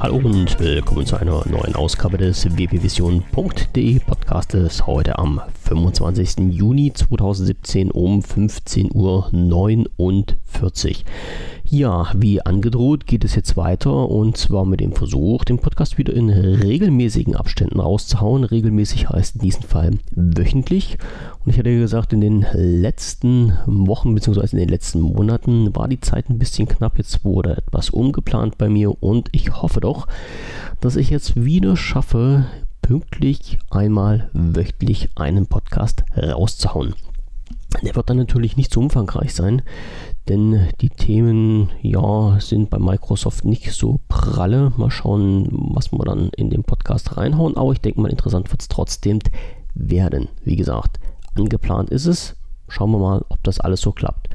Hallo und willkommen zu einer neuen Ausgabe des wpvision.de Podcastes heute am 25. Juni 2017 um 15.49 Uhr. Ja, wie angedroht geht es jetzt weiter und zwar mit dem Versuch, den Podcast wieder in regelmäßigen Abständen rauszuhauen. Regelmäßig heißt in diesem Fall wöchentlich. Und ich hatte gesagt, in den letzten Wochen bzw. in den letzten Monaten war die Zeit ein bisschen knapp. Jetzt wurde etwas umgeplant bei mir und ich hoffe doch, dass ich jetzt wieder schaffe, pünktlich einmal wöchentlich einen Podcast rauszuhauen. Der wird dann natürlich nicht so umfangreich sein, denn die Themen ja sind bei Microsoft nicht so pralle. Mal schauen, was wir dann in den Podcast reinhauen. Aber ich denke mal, interessant wird es trotzdem werden. Wie gesagt, angeplant ist es. Schauen wir mal, ob das alles so klappt.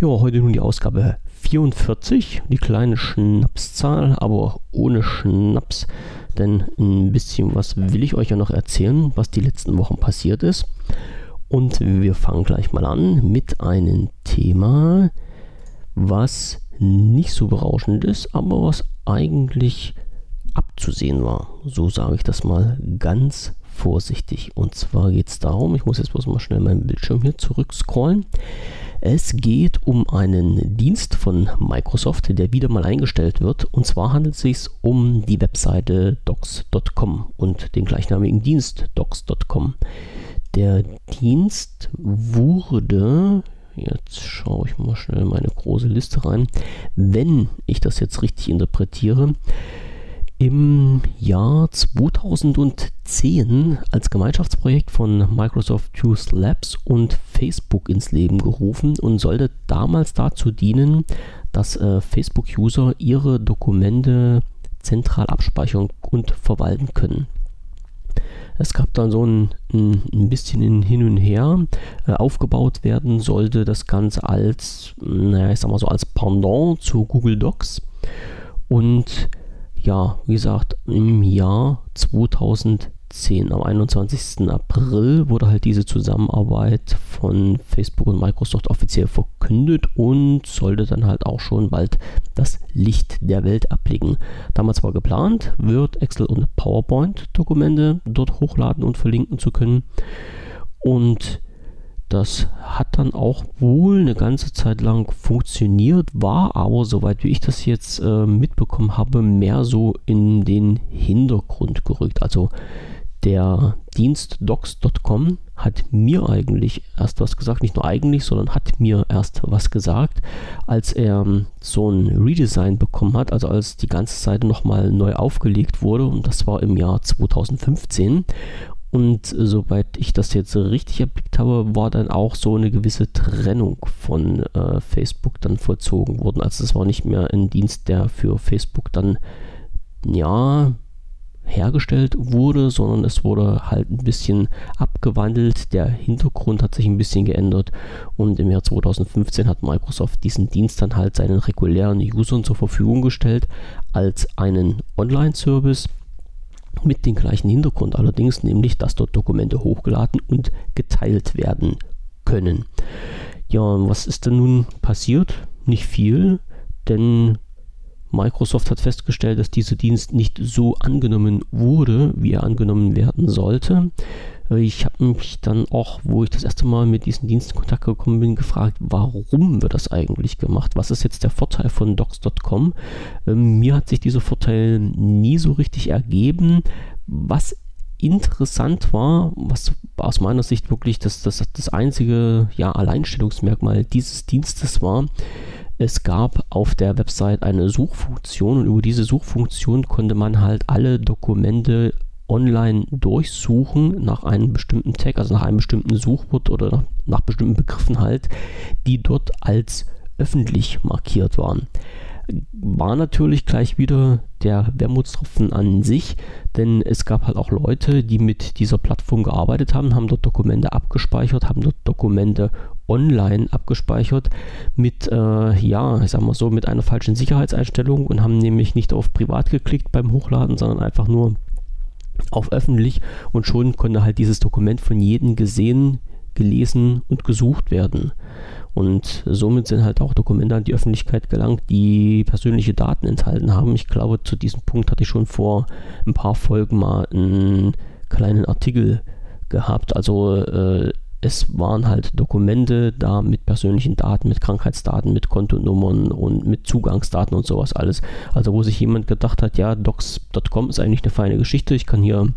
Ja, heute nun die Ausgabe 44, die kleine Schnapszahl, aber ohne Schnaps, denn ein bisschen was will ich euch ja noch erzählen, was die letzten Wochen passiert ist. Und wir fangen gleich mal an mit einem Thema, was nicht so berauschend ist, aber was eigentlich abzusehen war. So sage ich das mal ganz vorsichtig. Und zwar geht es darum, ich muss jetzt bloß mal schnell meinen Bildschirm hier zurückscrollen. Es geht um einen Dienst von Microsoft, der wieder mal eingestellt wird. Und zwar handelt es sich um die Webseite docs.com und den gleichnamigen Dienst docs.com. Der Dienst wurde Jetzt schaue ich mal schnell meine große Liste rein. Wenn ich das jetzt richtig interpretiere, im Jahr 2010 als Gemeinschaftsprojekt von Microsoft Use Labs und Facebook ins Leben gerufen und sollte damals dazu dienen, dass äh, Facebook-User ihre Dokumente zentral abspeichern und verwalten können. Es gab dann so ein, ein, ein bisschen hin und her. Äh, aufgebaut werden sollte das Ganze als, naja, ich sag mal so, als Pendant zu Google Docs. Und ja, wie gesagt, im Jahr 2010 2010, am 21. April, wurde halt diese Zusammenarbeit von Facebook und Microsoft offiziell verkündet und sollte dann halt auch schon bald das Licht der Welt ablicken. Damals war geplant, Word, Excel und PowerPoint-Dokumente dort hochladen und verlinken zu können. Und das hat dann auch wohl eine ganze Zeit lang funktioniert, war aber, soweit wie ich das jetzt äh, mitbekommen habe, mehr so in den Hintergrund gerückt. Also der Dienst docs.com hat mir eigentlich erst was gesagt, nicht nur eigentlich, sondern hat mir erst was gesagt, als er ähm, so ein Redesign bekommen hat, also als die ganze Seite nochmal neu aufgelegt wurde. Und das war im Jahr 2015 und soweit ich das jetzt richtig erblickt habe, war dann auch so eine gewisse Trennung von äh, Facebook dann vollzogen worden. Also es war nicht mehr ein Dienst, der für Facebook dann ja hergestellt wurde, sondern es wurde halt ein bisschen abgewandelt. Der Hintergrund hat sich ein bisschen geändert und im Jahr 2015 hat Microsoft diesen Dienst dann halt seinen regulären Usern zur Verfügung gestellt als einen Online-Service mit dem gleichen Hintergrund allerdings, nämlich dass dort Dokumente hochgeladen und geteilt werden können. Ja, was ist denn nun passiert? Nicht viel, denn Microsoft hat festgestellt, dass dieser Dienst nicht so angenommen wurde, wie er angenommen werden sollte. Ich habe mich dann auch, wo ich das erste Mal mit diesem Dienst in Kontakt gekommen bin, gefragt, warum wird das eigentlich gemacht? Was ist jetzt der Vorteil von docs.com? Ähm, mir hat sich dieser Vorteil nie so richtig ergeben. Was interessant war, was aus meiner Sicht wirklich das, das, das einzige ja, Alleinstellungsmerkmal dieses Dienstes war, es gab auf der Website eine Suchfunktion und über diese Suchfunktion konnte man halt alle Dokumente online durchsuchen nach einem bestimmten Tag, also nach einem bestimmten Suchwort oder nach, nach bestimmten Begriffen halt, die dort als öffentlich markiert waren war natürlich gleich wieder der Wermutstropfen an sich, denn es gab halt auch Leute, die mit dieser Plattform gearbeitet haben, haben dort Dokumente abgespeichert, haben dort Dokumente online abgespeichert mit, äh, ja, ich sag so, mit einer falschen Sicherheitseinstellung und haben nämlich nicht auf privat geklickt beim Hochladen, sondern einfach nur auf öffentlich und schon konnte halt dieses Dokument von jedem gesehen, gelesen und gesucht werden. Und somit sind halt auch Dokumente an die Öffentlichkeit gelangt, die persönliche Daten enthalten haben. Ich glaube, zu diesem Punkt hatte ich schon vor ein paar Folgen mal einen kleinen Artikel gehabt. Also äh, es waren halt Dokumente da mit persönlichen Daten, mit Krankheitsdaten, mit Kontonummern und mit Zugangsdaten und sowas alles. Also wo sich jemand gedacht hat, ja, docs.com ist eigentlich eine feine Geschichte, ich kann hier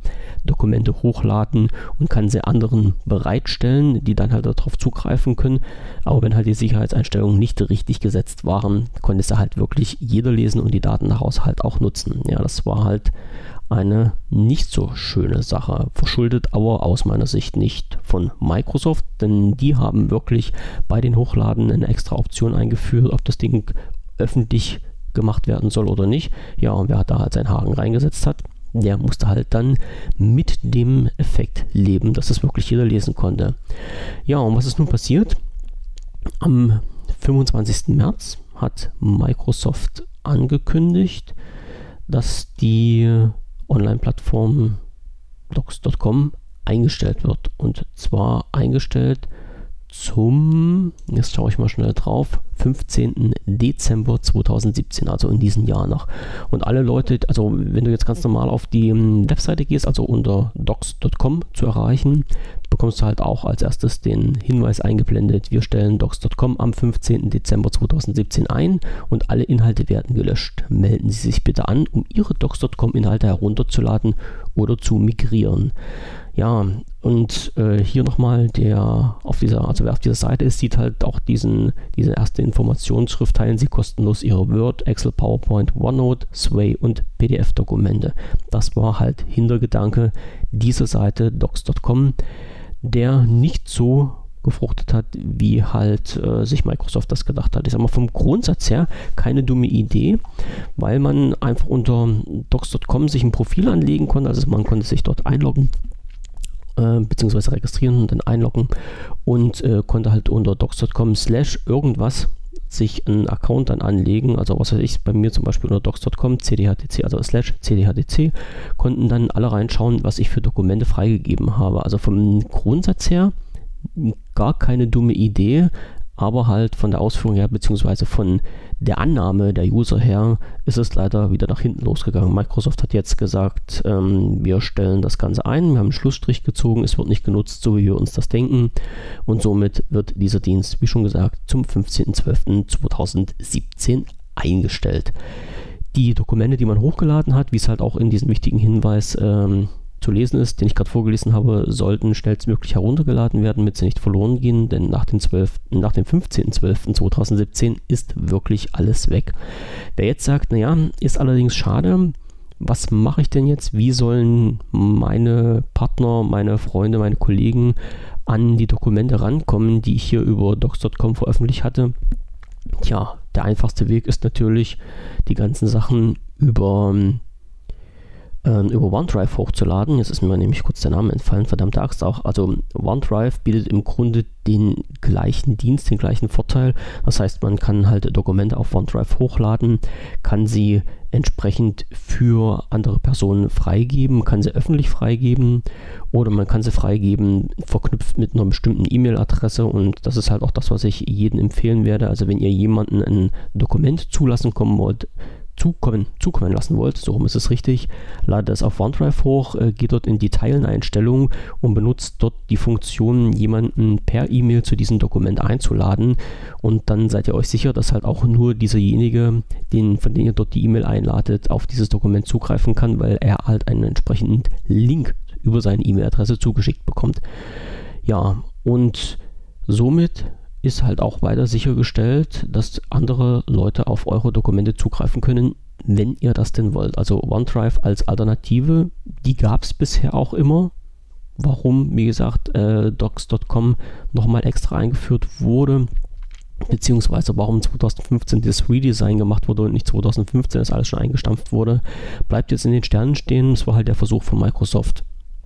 Dokumente hochladen und kann sie anderen bereitstellen, die dann halt darauf zugreifen können. Aber wenn halt die Sicherheitseinstellungen nicht richtig gesetzt waren, konnte es halt wirklich jeder lesen und die Daten daraus halt auch nutzen. Ja, das war halt eine nicht so schöne Sache. Verschuldet aber aus meiner Sicht nicht von Microsoft, denn die haben wirklich bei den Hochladen eine extra Option eingeführt, ob das Ding öffentlich gemacht werden soll oder nicht. Ja, und wer da halt seinen Haken reingesetzt hat, der musste halt dann mit dem Effekt leben, dass das wirklich jeder lesen konnte. Ja, und was ist nun passiert? Am 25. März hat Microsoft angekündigt, dass die Online-Plattform docs.com eingestellt wird. Und zwar eingestellt zum, jetzt schaue ich mal schnell drauf, 15. Dezember 2017, also in diesem Jahr noch. Und alle Leute, also wenn du jetzt ganz normal auf die ähm, Webseite gehst, also unter docs.com zu erreichen, bekommst du halt auch als erstes den Hinweis eingeblendet, wir stellen docs.com am 15. Dezember 2017 ein und alle Inhalte werden gelöscht. Melden Sie sich bitte an, um Ihre docs.com Inhalte herunterzuladen oder zu migrieren. Ja, und äh, hier nochmal der auf dieser, also wer auf dieser Seite ist, sieht halt auch diesen, diese erste Informationsschrift, teilen Sie kostenlos Ihre Word, Excel, PowerPoint, OneNote, Sway und PDF-Dokumente. Das war halt Hintergedanke dieser Seite docs.com, der nicht so gefruchtet hat, wie halt äh, sich Microsoft das gedacht hat. Ich sage mal vom Grundsatz her keine dumme Idee, weil man einfach unter docs.com sich ein Profil anlegen konnte, also man konnte sich dort einloggen äh, beziehungsweise registrieren und dann einloggen und äh, konnte halt unter docs.com slash irgendwas sich einen Account dann anlegen, also was weiß ich, bei mir zum Beispiel unter docs.com, cdhdc, also slash cdhdc, konnten dann alle reinschauen, was ich für Dokumente freigegeben habe. Also vom Grundsatz her gar keine dumme Idee, aber halt von der Ausführung her, beziehungsweise von der Annahme der User her, ist es leider wieder nach hinten losgegangen. Microsoft hat jetzt gesagt, ähm, wir stellen das Ganze ein, wir haben einen Schlussstrich gezogen, es wird nicht genutzt, so wie wir uns das denken. Und somit wird dieser Dienst, wie schon gesagt, zum 15.12.2017 eingestellt. Die Dokumente, die man hochgeladen hat, wie es halt auch in diesem wichtigen Hinweis ähm, zu lesen ist, den ich gerade vorgelesen habe, sollten schnellstmöglich heruntergeladen werden, damit sie nicht verloren gehen, denn nach, den 12, nach dem 15.12.2017 ist wirklich alles weg. Wer jetzt sagt, naja, ist allerdings schade, was mache ich denn jetzt? Wie sollen meine Partner, meine Freunde, meine Kollegen an die Dokumente rankommen, die ich hier über docs.com veröffentlicht hatte? Tja, der einfachste Weg ist natürlich, die ganzen Sachen über ähm, über OneDrive hochzuladen. Jetzt ist mir nämlich kurz der Name entfallen, verdammte Axt auch. Also OneDrive bietet im Grunde den gleichen Dienst, den gleichen Vorteil. Das heißt, man kann halt Dokumente auf OneDrive hochladen, kann sie entsprechend für andere Personen freigeben, kann sie öffentlich freigeben oder man kann sie freigeben, verknüpft mit einer bestimmten E-Mail-Adresse und das ist halt auch das, was ich jedem empfehlen werde. Also wenn ihr jemanden ein Dokument zulassen kommen wollt, zukommen, zukommen lassen wollt, so ist es richtig, ladet es auf OneDrive hoch, äh, geht dort in die Teileneinstellungen und benutzt dort die Funktion, jemanden per E-Mail zu diesem Dokument einzuladen. Und dann seid ihr euch sicher, dass halt auch nur dieserjenige, den, von dem ihr dort die E-Mail einladet, auf dieses Dokument zugreifen kann, weil er halt einen entsprechenden Link über seine E-Mail-Adresse zugeschickt bekommt. Ja, und somit ist halt auch weiter sichergestellt, dass andere Leute auf eure Dokumente zugreifen können, wenn ihr das denn wollt. Also OneDrive als Alternative, die gab es bisher auch immer. Warum, wie gesagt, äh, docs.com nochmal extra eingeführt wurde, beziehungsweise warum 2015 das Redesign gemacht wurde und nicht 2015 das alles schon eingestampft wurde, bleibt jetzt in den Sternen stehen. Es war halt der Versuch von Microsoft,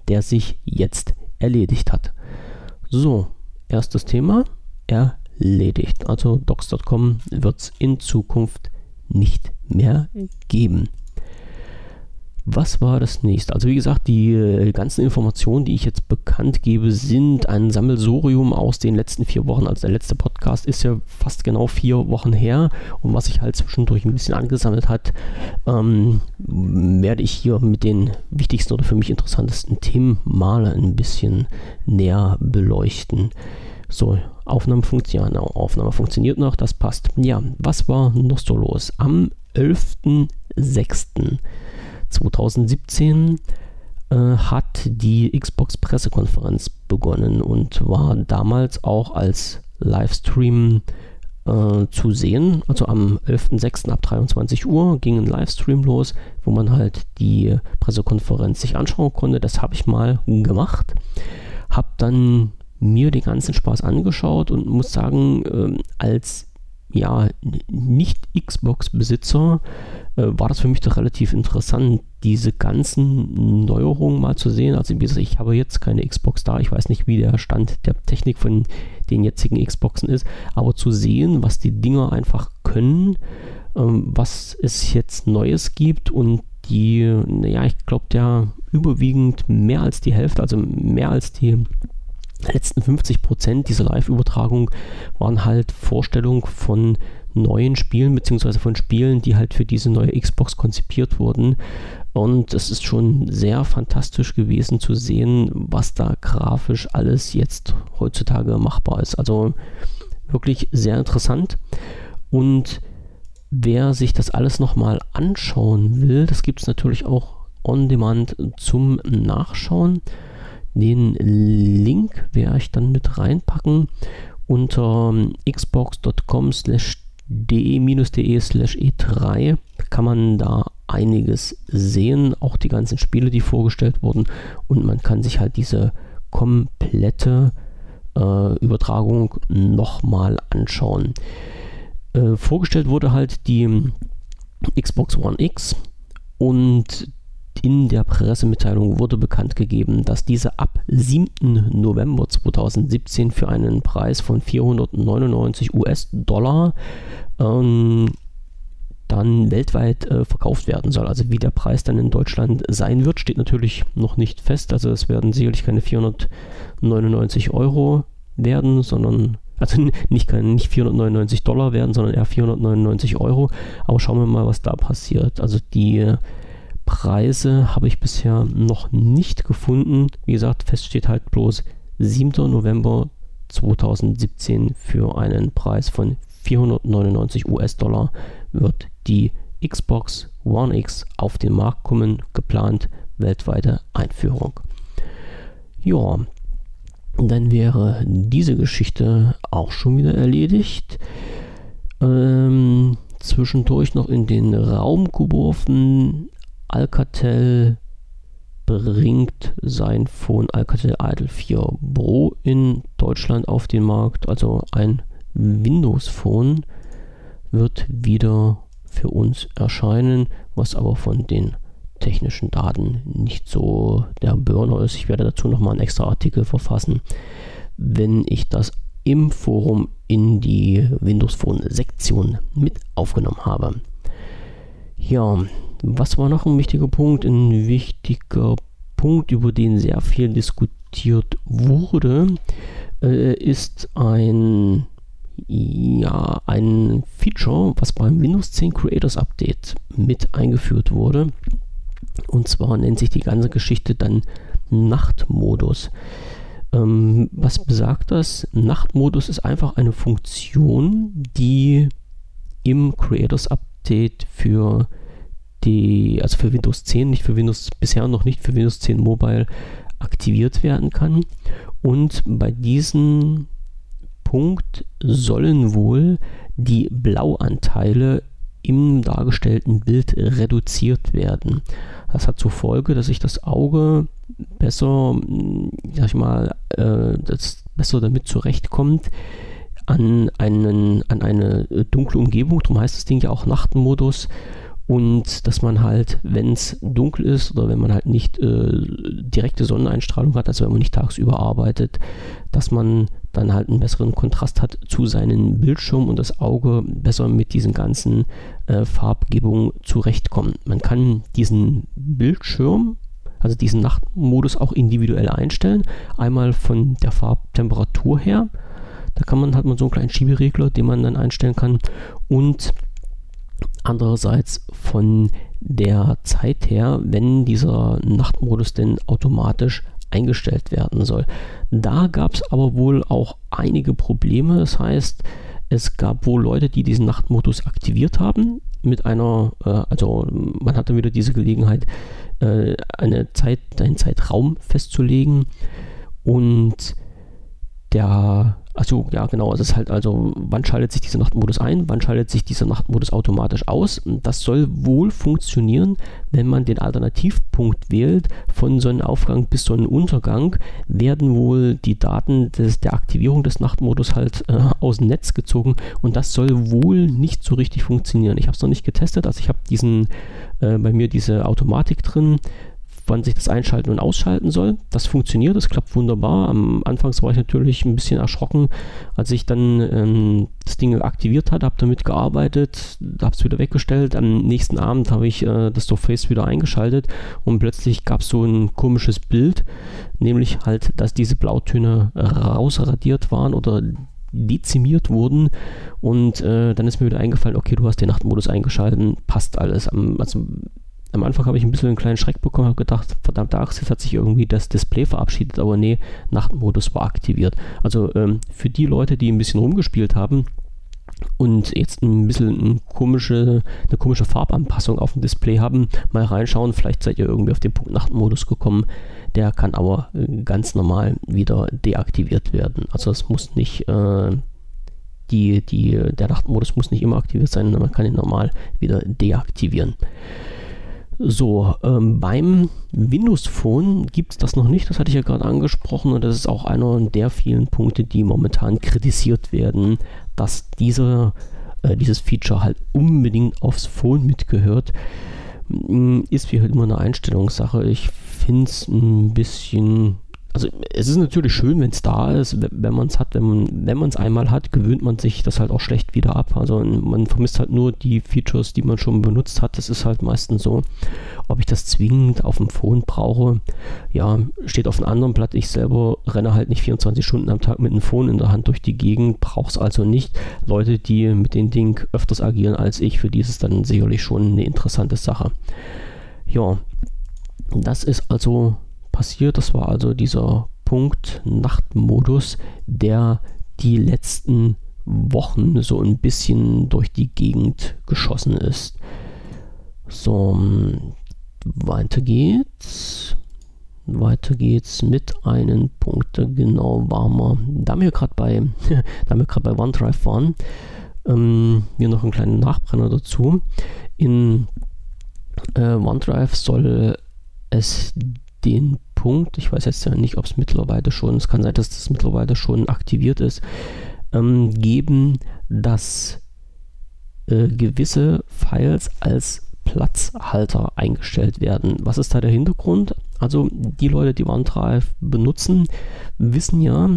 der sich jetzt erledigt hat. So, erstes Thema erledigt. Also docs.com wird es in Zukunft nicht mehr geben. was war das nächste? Also wie gesagt, die äh, ganzen Informationen, die ich jetzt bekannt gebe, sind ein Sammelsurium aus den letzten vier Wochen. Also der letzte Podcast ist ja fast genau vier Wochen her und was sich halt zwischendurch ein bisschen angesammelt hat, ähm, werde ich hier mit den wichtigsten oder für mich interessantesten Themen mal ein bisschen näher beleuchten. So, Aufnahme funktioniert, Aufnahme funktioniert noch, das passt. Ja, was war noch so los? Am 11.06. 2017 äh, hat die Xbox Pressekonferenz begonnen und war damals auch als Livestream äh, zu sehen. Also am 11.06. ab 23 Uhr ging ein Livestream los, wo man halt die Pressekonferenz sich anschauen konnte. Das habe ich mal gemacht. Habe dann mir den ganzen Spaß angeschaut und muss sagen, äh, als ja, nicht Xbox-Besitzer äh, war das für mich doch relativ interessant, diese ganzen Neuerungen mal zu sehen. Also wie gesagt, ich habe jetzt keine Xbox da, ich weiß nicht, wie der Stand der Technik von den jetzigen Xboxen ist, aber zu sehen, was die Dinger einfach können, ähm, was es jetzt Neues gibt und die, naja, ich glaube, der überwiegend mehr als die Hälfte, also mehr als die letzten 50 Prozent dieser Live-Übertragung waren halt Vorstellungen von neuen Spielen, beziehungsweise von Spielen, die halt für diese neue Xbox konzipiert wurden. Und es ist schon sehr fantastisch gewesen zu sehen, was da grafisch alles jetzt heutzutage machbar ist. Also wirklich sehr interessant. Und wer sich das alles nochmal anschauen will, das gibt es natürlich auch on demand zum Nachschauen. Den Link werde ich dann mit reinpacken unter xbox.com slash de-de slash e3 kann man da einiges sehen, auch die ganzen Spiele, die vorgestellt wurden und man kann sich halt diese komplette äh, Übertragung nochmal anschauen. Äh, vorgestellt wurde halt die Xbox One X und in der Pressemitteilung wurde bekannt gegeben, dass diese ab 7. November 2017 für einen Preis von 499 US-Dollar ähm, dann weltweit äh, verkauft werden soll. Also wie der Preis dann in Deutschland sein wird, steht natürlich noch nicht fest. Also es werden sicherlich keine 499 Euro werden, sondern also nicht, nicht 499 Dollar werden, sondern eher 499 Euro. Aber schauen wir mal, was da passiert. Also die Preise habe ich bisher noch nicht gefunden. Wie gesagt, fest steht halt bloß 7. November 2017 für einen Preis von 499 US-Dollar wird die Xbox One X auf den Markt kommen, geplant weltweite Einführung. Ja, dann wäre diese Geschichte auch schon wieder erledigt. Ähm, zwischendurch noch in den Raum geworfen. Alcatel bringt sein Phone Alcatel Idol 4 Pro in Deutschland auf den Markt, also ein Windows Phone wird wieder für uns erscheinen, was aber von den technischen Daten nicht so der Burner ist. Ich werde dazu nochmal einen extra Artikel verfassen, wenn ich das im Forum in die Windows Phone Sektion mit aufgenommen habe. Ja, was war noch ein wichtiger Punkt? Ein wichtiger Punkt, über den sehr viel diskutiert wurde, äh, ist ein ja, ein Feature, was beim Windows 10 Creators Update mit eingeführt wurde. Und zwar nennt sich die ganze Geschichte dann Nachtmodus. Ähm, was besagt das? Nachtmodus ist einfach eine Funktion, die im Creators Update für die, also für Windows 10, nicht für Windows, bisher noch nicht für Windows 10 Mobile aktiviert werden kann. Und bei diesen Punkt sollen wohl die Blauanteile im dargestellten Bild reduziert werden. Das hat zur Folge, dass sich das Auge besser, sag ich mal, äh, das besser damit zurechtkommt, an, einen, an eine dunkle Umgebung, darum heißt das Ding ja auch Nachtmodus, und dass man halt, wenn es dunkel ist oder wenn man halt nicht äh, direkte Sonneneinstrahlung hat, also wenn man nicht tagsüber arbeitet, dass man dann halt einen besseren Kontrast hat zu seinem Bildschirm und das Auge besser mit diesen ganzen äh, Farbgebungen zurechtkommt. Man kann diesen Bildschirm, also diesen Nachtmodus auch individuell einstellen. Einmal von der Farbtemperatur her. Da kann man halt mal so einen kleinen Schieberegler, den man dann einstellen kann. Und andererseits von der Zeit her, wenn dieser Nachtmodus denn automatisch eingestellt werden soll. Da gab es aber wohl auch einige Probleme. Das heißt, es gab wohl Leute, die diesen Nachtmodus aktiviert haben mit einer, äh, also man hatte wieder diese Gelegenheit, äh, eine Zeit, einen Zeitraum festzulegen und der Achso, ja, genau. Es ist halt also, wann schaltet sich dieser Nachtmodus ein, wann schaltet sich dieser Nachtmodus automatisch aus. Das soll wohl funktionieren, wenn man den Alternativpunkt wählt. Von Sonnenaufgang bis Sonnenuntergang werden wohl die Daten des, der Aktivierung des Nachtmodus halt äh, aus dem Netz gezogen und das soll wohl nicht so richtig funktionieren. Ich habe es noch nicht getestet, also ich habe diesen äh, bei mir diese Automatik drin wann sich das einschalten und ausschalten soll. Das funktioniert, das klappt wunderbar. Am Anfang war ich natürlich ein bisschen erschrocken, als ich dann ähm, das Ding aktiviert hatte, habe damit gearbeitet, habe es wieder weggestellt. Am nächsten Abend habe ich äh, das Surface wieder eingeschaltet und plötzlich gab es so ein komisches Bild, nämlich halt, dass diese Blautöne rausradiert waren oder dezimiert wurden und äh, dann ist mir wieder eingefallen, okay, du hast den Nachtmodus eingeschaltet, passt alles. also am Anfang habe ich ein bisschen einen kleinen Schreck bekommen, habe gedacht, verdammte Axt, hat sich irgendwie das Display verabschiedet, aber nee, Nachtmodus war aktiviert. Also ähm, für die Leute, die ein bisschen rumgespielt haben und jetzt ein bisschen eine komische, eine komische Farbanpassung auf dem Display haben, mal reinschauen, vielleicht seid ihr irgendwie auf den Punkt Nachtmodus gekommen. Der kann aber äh, ganz normal wieder deaktiviert werden. Also es muss nicht äh, die, die, der Nachtmodus muss nicht immer aktiviert sein, man kann ihn normal wieder deaktivieren. So, ähm, beim Windows Phone gibt es das noch nicht, das hatte ich ja gerade angesprochen und das ist auch einer der vielen Punkte, die momentan kritisiert werden, dass diese, äh, dieses Feature halt unbedingt aufs Phone mitgehört. Hm, ist wie halt immer eine Einstellungssache. Ich finde es ein bisschen also es ist natürlich schön, wenn es da ist, wenn man es hat, wenn man wenn einmal hat, gewöhnt man sich das halt auch schlecht wieder ab. Also man vermisst halt nur die Features, die man schon benutzt hat. Das ist halt meistens so. Ob ich das zwingend auf dem Phone brauche, ja, steht auf einem anderen Blatt. Ich selber renne halt nicht 24 Stunden am Tag mit einem Phone in der Hand durch die Gegend, brauche es also nicht. Leute, die mit dem Ding öfters agieren als ich, für die ist es dann sicherlich schon eine interessante Sache. Ja, das ist also passiert. Das war also dieser Punkt Nachtmodus, der die letzten Wochen so ein bisschen durch die Gegend geschossen ist. So, weiter geht's. Weiter geht's mit einem Punkt. Genau waren wir. Da wir gerade bei, da wir gerade bei OneDrive waren, ähm, hier noch einen kleinen Nachbrenner dazu. In äh, OneDrive soll es den Punkt, ich weiß jetzt ja nicht, ob es mittlerweile schon, es kann sein, dass das mittlerweile schon aktiviert ist, ähm, geben, dass äh, gewisse Files als Platzhalter eingestellt werden. Was ist da der Hintergrund? Also die Leute, die OneDrive benutzen, wissen ja,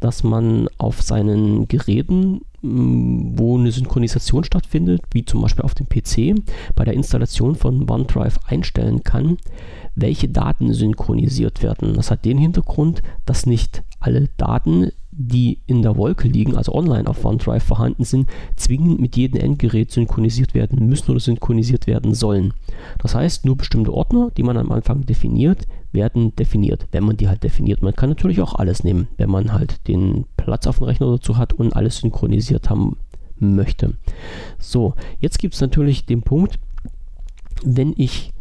dass man auf seinen Geräten, wo eine Synchronisation stattfindet, wie zum Beispiel auf dem PC, bei der Installation von OneDrive einstellen kann, welche Daten synchronisiert werden. Das hat den Hintergrund, dass nicht alle Daten, die in der Wolke liegen, also online auf OneDrive vorhanden sind, zwingend mit jedem Endgerät synchronisiert werden müssen oder synchronisiert werden sollen. Das heißt, nur bestimmte Ordner, die man am Anfang definiert, werden definiert, wenn man die halt definiert. Man kann natürlich auch alles nehmen, wenn man halt den Platz auf dem Rechner dazu hat und alles synchronisiert haben möchte. So, jetzt gibt es natürlich den Punkt, wenn ich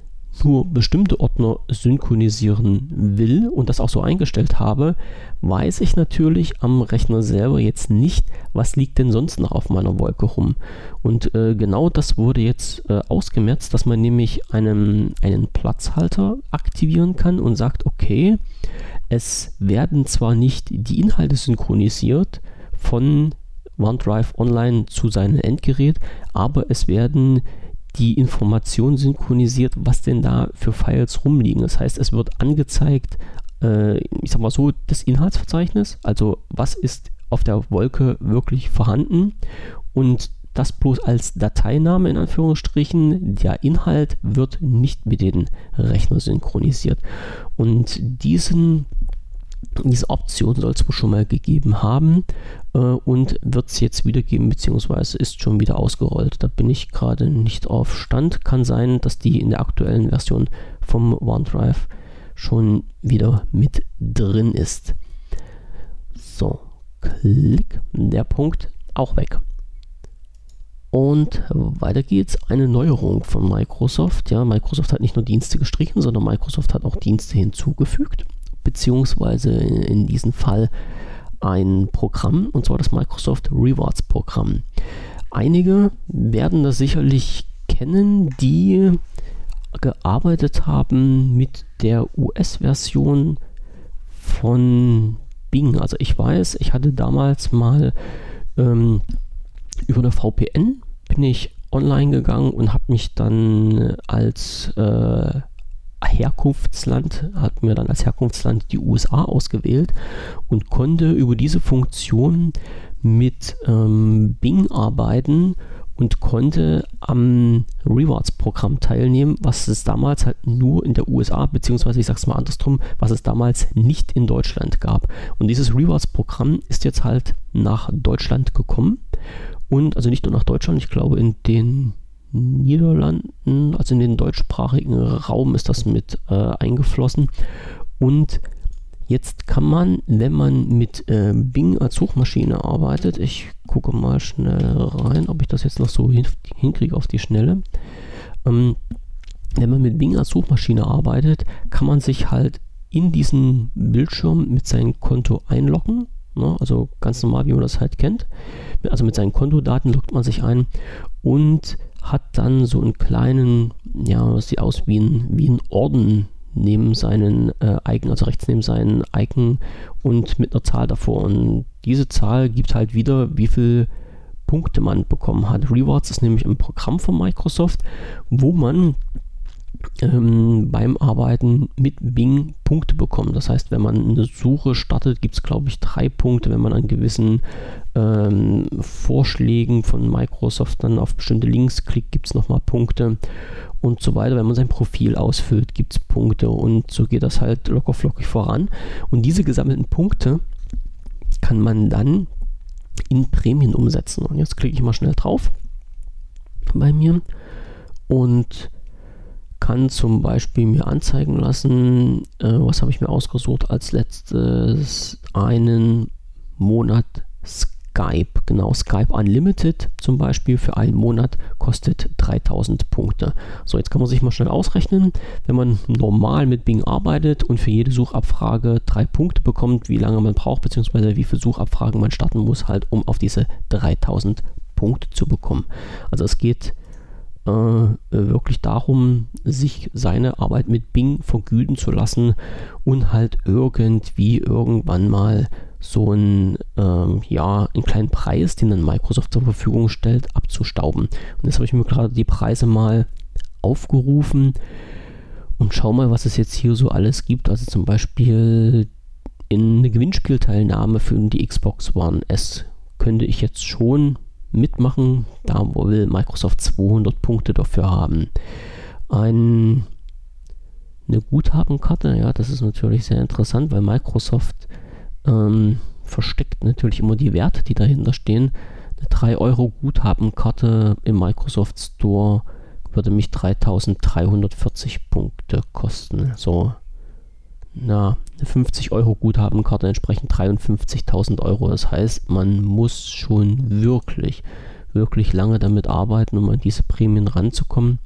nur bestimmte Ordner synchronisieren will und das auch so eingestellt habe, weiß ich natürlich am Rechner selber jetzt nicht, was liegt denn sonst noch auf meiner Wolke rum. Und äh, genau das wurde jetzt äh, ausgemerzt, dass man nämlich einen, einen Platzhalter aktivieren kann und sagt, okay, es werden zwar nicht die Inhalte synchronisiert von OneDrive Online zu seinem Endgerät, aber es werden die Information synchronisiert, was denn da für Files rumliegen. Das heißt, es wird angezeigt, äh, ich sag mal so, das Inhaltsverzeichnis, also was ist auf der Wolke wirklich vorhanden und das bloß als Dateiname in Anführungsstrichen. Der Inhalt wird nicht mit dem Rechner synchronisiert. Und diesen diese Option soll es wohl schon mal gegeben haben äh, und wird es jetzt wieder geben, beziehungsweise ist schon wieder ausgerollt. Da bin ich gerade nicht auf Stand. Kann sein, dass die in der aktuellen Version vom OneDrive schon wieder mit drin ist. So, klick, der Punkt auch weg. Und weiter geht's. Eine Neuerung von Microsoft. Ja, Microsoft hat nicht nur Dienste gestrichen, sondern Microsoft hat auch Dienste hinzugefügt beziehungsweise in diesem Fall ein Programm, und zwar das Microsoft Rewards Programm. Einige werden das sicherlich kennen, die gearbeitet haben mit der US-Version von Bing. Also ich weiß, ich hatte damals mal ähm, über eine VPN bin ich online gegangen und habe mich dann als äh, Herkunftsland, hat mir dann als Herkunftsland die USA ausgewählt und konnte über diese Funktion mit ähm, Bing arbeiten und konnte am Rewards-Programm teilnehmen, was es damals halt nur in der USA, beziehungsweise ich sage es mal andersrum, was es damals nicht in Deutschland gab. Und dieses Rewards-Programm ist jetzt halt nach Deutschland gekommen und also nicht nur nach Deutschland, ich glaube in den Niederlanden, also in den deutschsprachigen Raum ist das mit äh, eingeflossen. Und jetzt kann man, wenn man mit äh, Bing als Suchmaschine arbeitet, ich gucke mal schnell rein, ob ich das jetzt noch so hin, hinkriege auf die Schnelle. Ähm, wenn man mit Bing als Suchmaschine arbeitet, kann man sich halt in diesen Bildschirm mit seinem Konto einloggen. Ne? Also ganz normal, wie man das halt kennt. Also mit seinen Kontodaten loggt man sich ein und hat dann so einen kleinen, ja, sieht aus wie ein, wie ein Orden neben seinen äh, Icon, also rechts neben seinen Icon und mit einer Zahl davor. Und diese Zahl gibt halt wieder, wie viel Punkte man bekommen hat. Rewards ist nämlich ein Programm von Microsoft, wo man ähm, beim Arbeiten mit Bing Punkte bekommt. Das heißt, wenn man eine Suche startet, gibt es, glaube ich, drei Punkte. Wenn man an gewissen ähm, Vorschlägen von Microsoft dann auf bestimmte Links klickt, gibt es nochmal Punkte und so weiter. Wenn man sein Profil ausfüllt, gibt es Punkte und so geht das halt locker flockig voran. Und diese gesammelten Punkte kann man dann in Prämien umsetzen. Und jetzt klicke ich mal schnell drauf bei mir und kann zum Beispiel mir anzeigen lassen, äh, was habe ich mir ausgesucht als letztes, einen Monat Skype. Genau, Skype Unlimited zum Beispiel für einen Monat kostet 3000 Punkte. So, jetzt kann man sich mal schnell ausrechnen, wenn man normal mit Bing arbeitet und für jede Suchabfrage drei Punkte bekommt, wie lange man braucht, beziehungsweise wie viele Suchabfragen man starten muss, halt um auf diese 3000 Punkte zu bekommen. Also es geht äh, wirklich darum, sich seine Arbeit mit Bing vergüten zu lassen und halt irgendwie irgendwann mal so einen, ähm, ja, einen kleinen Preis, den dann Microsoft zur Verfügung stellt, abzustauben. Und jetzt habe ich mir gerade die Preise mal aufgerufen und schau mal, was es jetzt hier so alles gibt. Also zum Beispiel in eine Gewinnspielteilnahme für die Xbox One S könnte ich jetzt schon mitmachen. Da will Microsoft 200 Punkte dafür haben. Ein, eine Guthabenkarte, ja, das ist natürlich sehr interessant, weil Microsoft ähm, versteckt natürlich immer die Werte, die dahinter stehen. Eine 3 Euro Guthabenkarte im Microsoft Store würde mich 3340 Punkte kosten. So na, eine 50 Euro Guthabenkarte entsprechend 53.000 Euro. Das heißt, man muss schon wirklich, wirklich lange damit arbeiten, um an diese Prämien ranzukommen.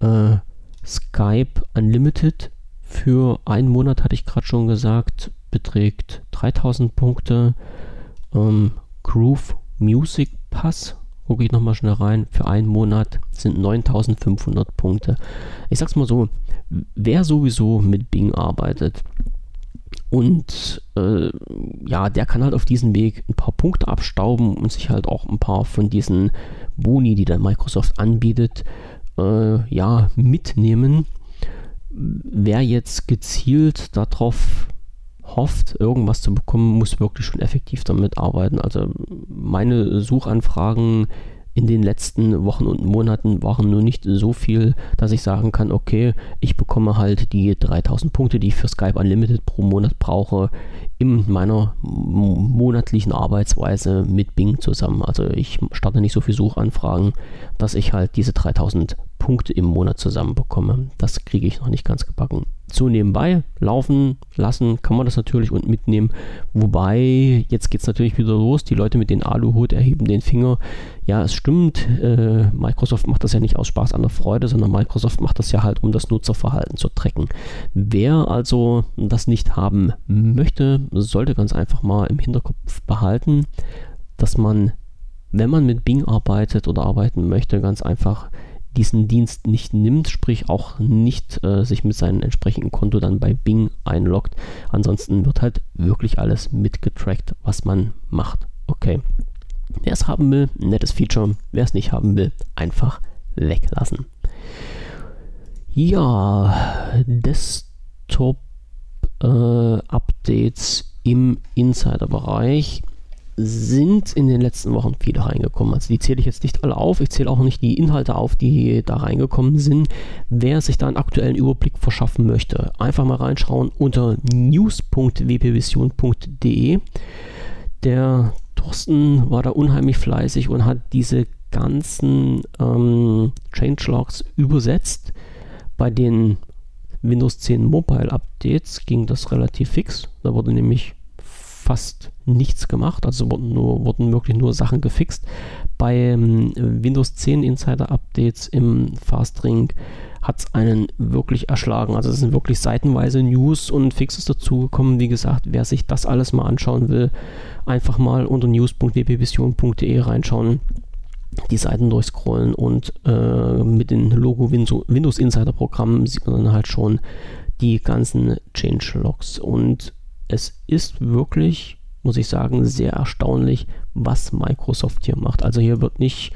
Äh, Skype Unlimited für einen Monat, hatte ich gerade schon gesagt, beträgt 3000 Punkte. Ähm, Groove Music Pass gucke ich nochmal schnell rein, für einen Monat sind 9500 Punkte. Ich sag's mal so, wer sowieso mit Bing arbeitet und äh, ja, der kann halt auf diesem Weg ein paar Punkte abstauben und sich halt auch ein paar von diesen Boni, die dann Microsoft anbietet, äh, ja, mitnehmen. Wer jetzt gezielt darauf hofft, irgendwas zu bekommen, muss wirklich schon effektiv damit arbeiten. Also meine Suchanfragen in den letzten Wochen und Monaten waren nur nicht so viel, dass ich sagen kann, okay, ich bekomme halt die 3000 Punkte, die ich für Skype Unlimited pro Monat brauche, in meiner monatlichen Arbeitsweise mit Bing zusammen. Also ich starte nicht so viele Suchanfragen, dass ich halt diese 3000 Punkte im Monat zusammenbekomme. Das kriege ich noch nicht ganz gebacken. So nebenbei laufen lassen kann man das natürlich und mitnehmen. Wobei, jetzt geht es natürlich wieder los. Die Leute mit den Aluhut erheben den Finger. Ja, es stimmt. Äh, Microsoft macht das ja nicht aus Spaß an der Freude, sondern Microsoft macht das ja halt, um das Nutzerverhalten zu tracken. Wer also das nicht haben möchte, sollte ganz einfach mal im Hinterkopf behalten, dass man, wenn man mit Bing arbeitet oder arbeiten möchte, ganz einfach diesen Dienst nicht nimmt, sprich auch nicht äh, sich mit seinem entsprechenden Konto dann bei Bing einloggt. Ansonsten wird halt wirklich alles mitgetrackt, was man macht. Okay. Wer es haben will, nettes Feature. Wer es nicht haben will, einfach weglassen. Ja, Desktop-Updates äh, im Insider-Bereich sind in den letzten Wochen viele reingekommen. Also die zähle ich jetzt nicht alle auf. Ich zähle auch nicht die Inhalte auf, die da reingekommen sind. Wer sich da einen aktuellen Überblick verschaffen möchte, einfach mal reinschauen unter news.wpvision.de. Der Thorsten war da unheimlich fleißig und hat diese ganzen ähm, Changelogs übersetzt. Bei den Windows 10 Mobile Updates ging das relativ fix. Da wurde nämlich fast nichts gemacht, also wurden, nur, wurden wirklich nur Sachen gefixt. Bei ähm, Windows 10 Insider Updates im Fastring hat es einen wirklich erschlagen. Also es sind wirklich seitenweise News und Fixes dazugekommen. Wie gesagt, wer sich das alles mal anschauen will, einfach mal unter news.wpvision.de reinschauen, die Seiten durchscrollen und äh, mit dem Logo Windows Insider Programm sieht man dann halt schon die ganzen Changelogs und es ist wirklich, muss ich sagen, sehr erstaunlich, was Microsoft hier macht. Also hier wird nicht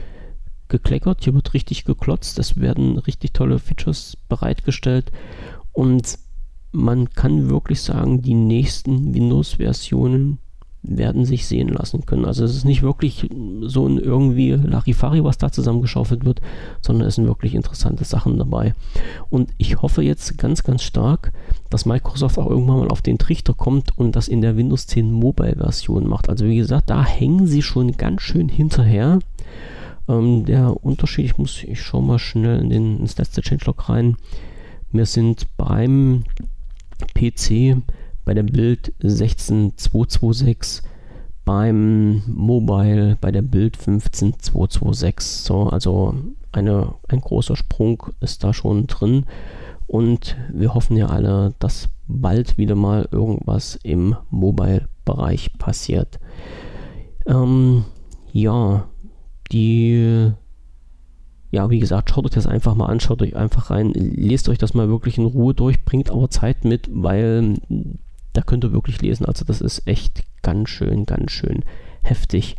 gekleckert, hier wird richtig geklotzt, es werden richtig tolle Features bereitgestellt und man kann wirklich sagen, die nächsten Windows-Versionen werden sich sehen lassen können. Also es ist nicht wirklich so ein irgendwie Larifari, was da zusammengeschaufelt wird, sondern es sind wirklich interessante Sachen dabei. Und ich hoffe jetzt ganz, ganz stark, dass Microsoft auch irgendwann mal auf den Trichter kommt und das in der Windows 10 Mobile Version macht. Also wie gesagt, da hängen sie schon ganz schön hinterher. Ähm, der Unterschied, ich muss, ich schaue mal schnell in den, ins letzte Changelog rein. Wir sind beim PC bei der Bild 16226, beim Mobile bei der Bild 15226. So, also eine, ein großer Sprung ist da schon drin. Und wir hoffen ja alle, dass bald wieder mal irgendwas im Mobile-Bereich passiert. Ähm, ja, die ja, wie gesagt, schaut euch das einfach mal an, schaut euch einfach rein, lest euch das mal wirklich in Ruhe durch, bringt aber Zeit mit, weil da könnt ihr wirklich lesen. Also das ist echt ganz schön, ganz schön heftig,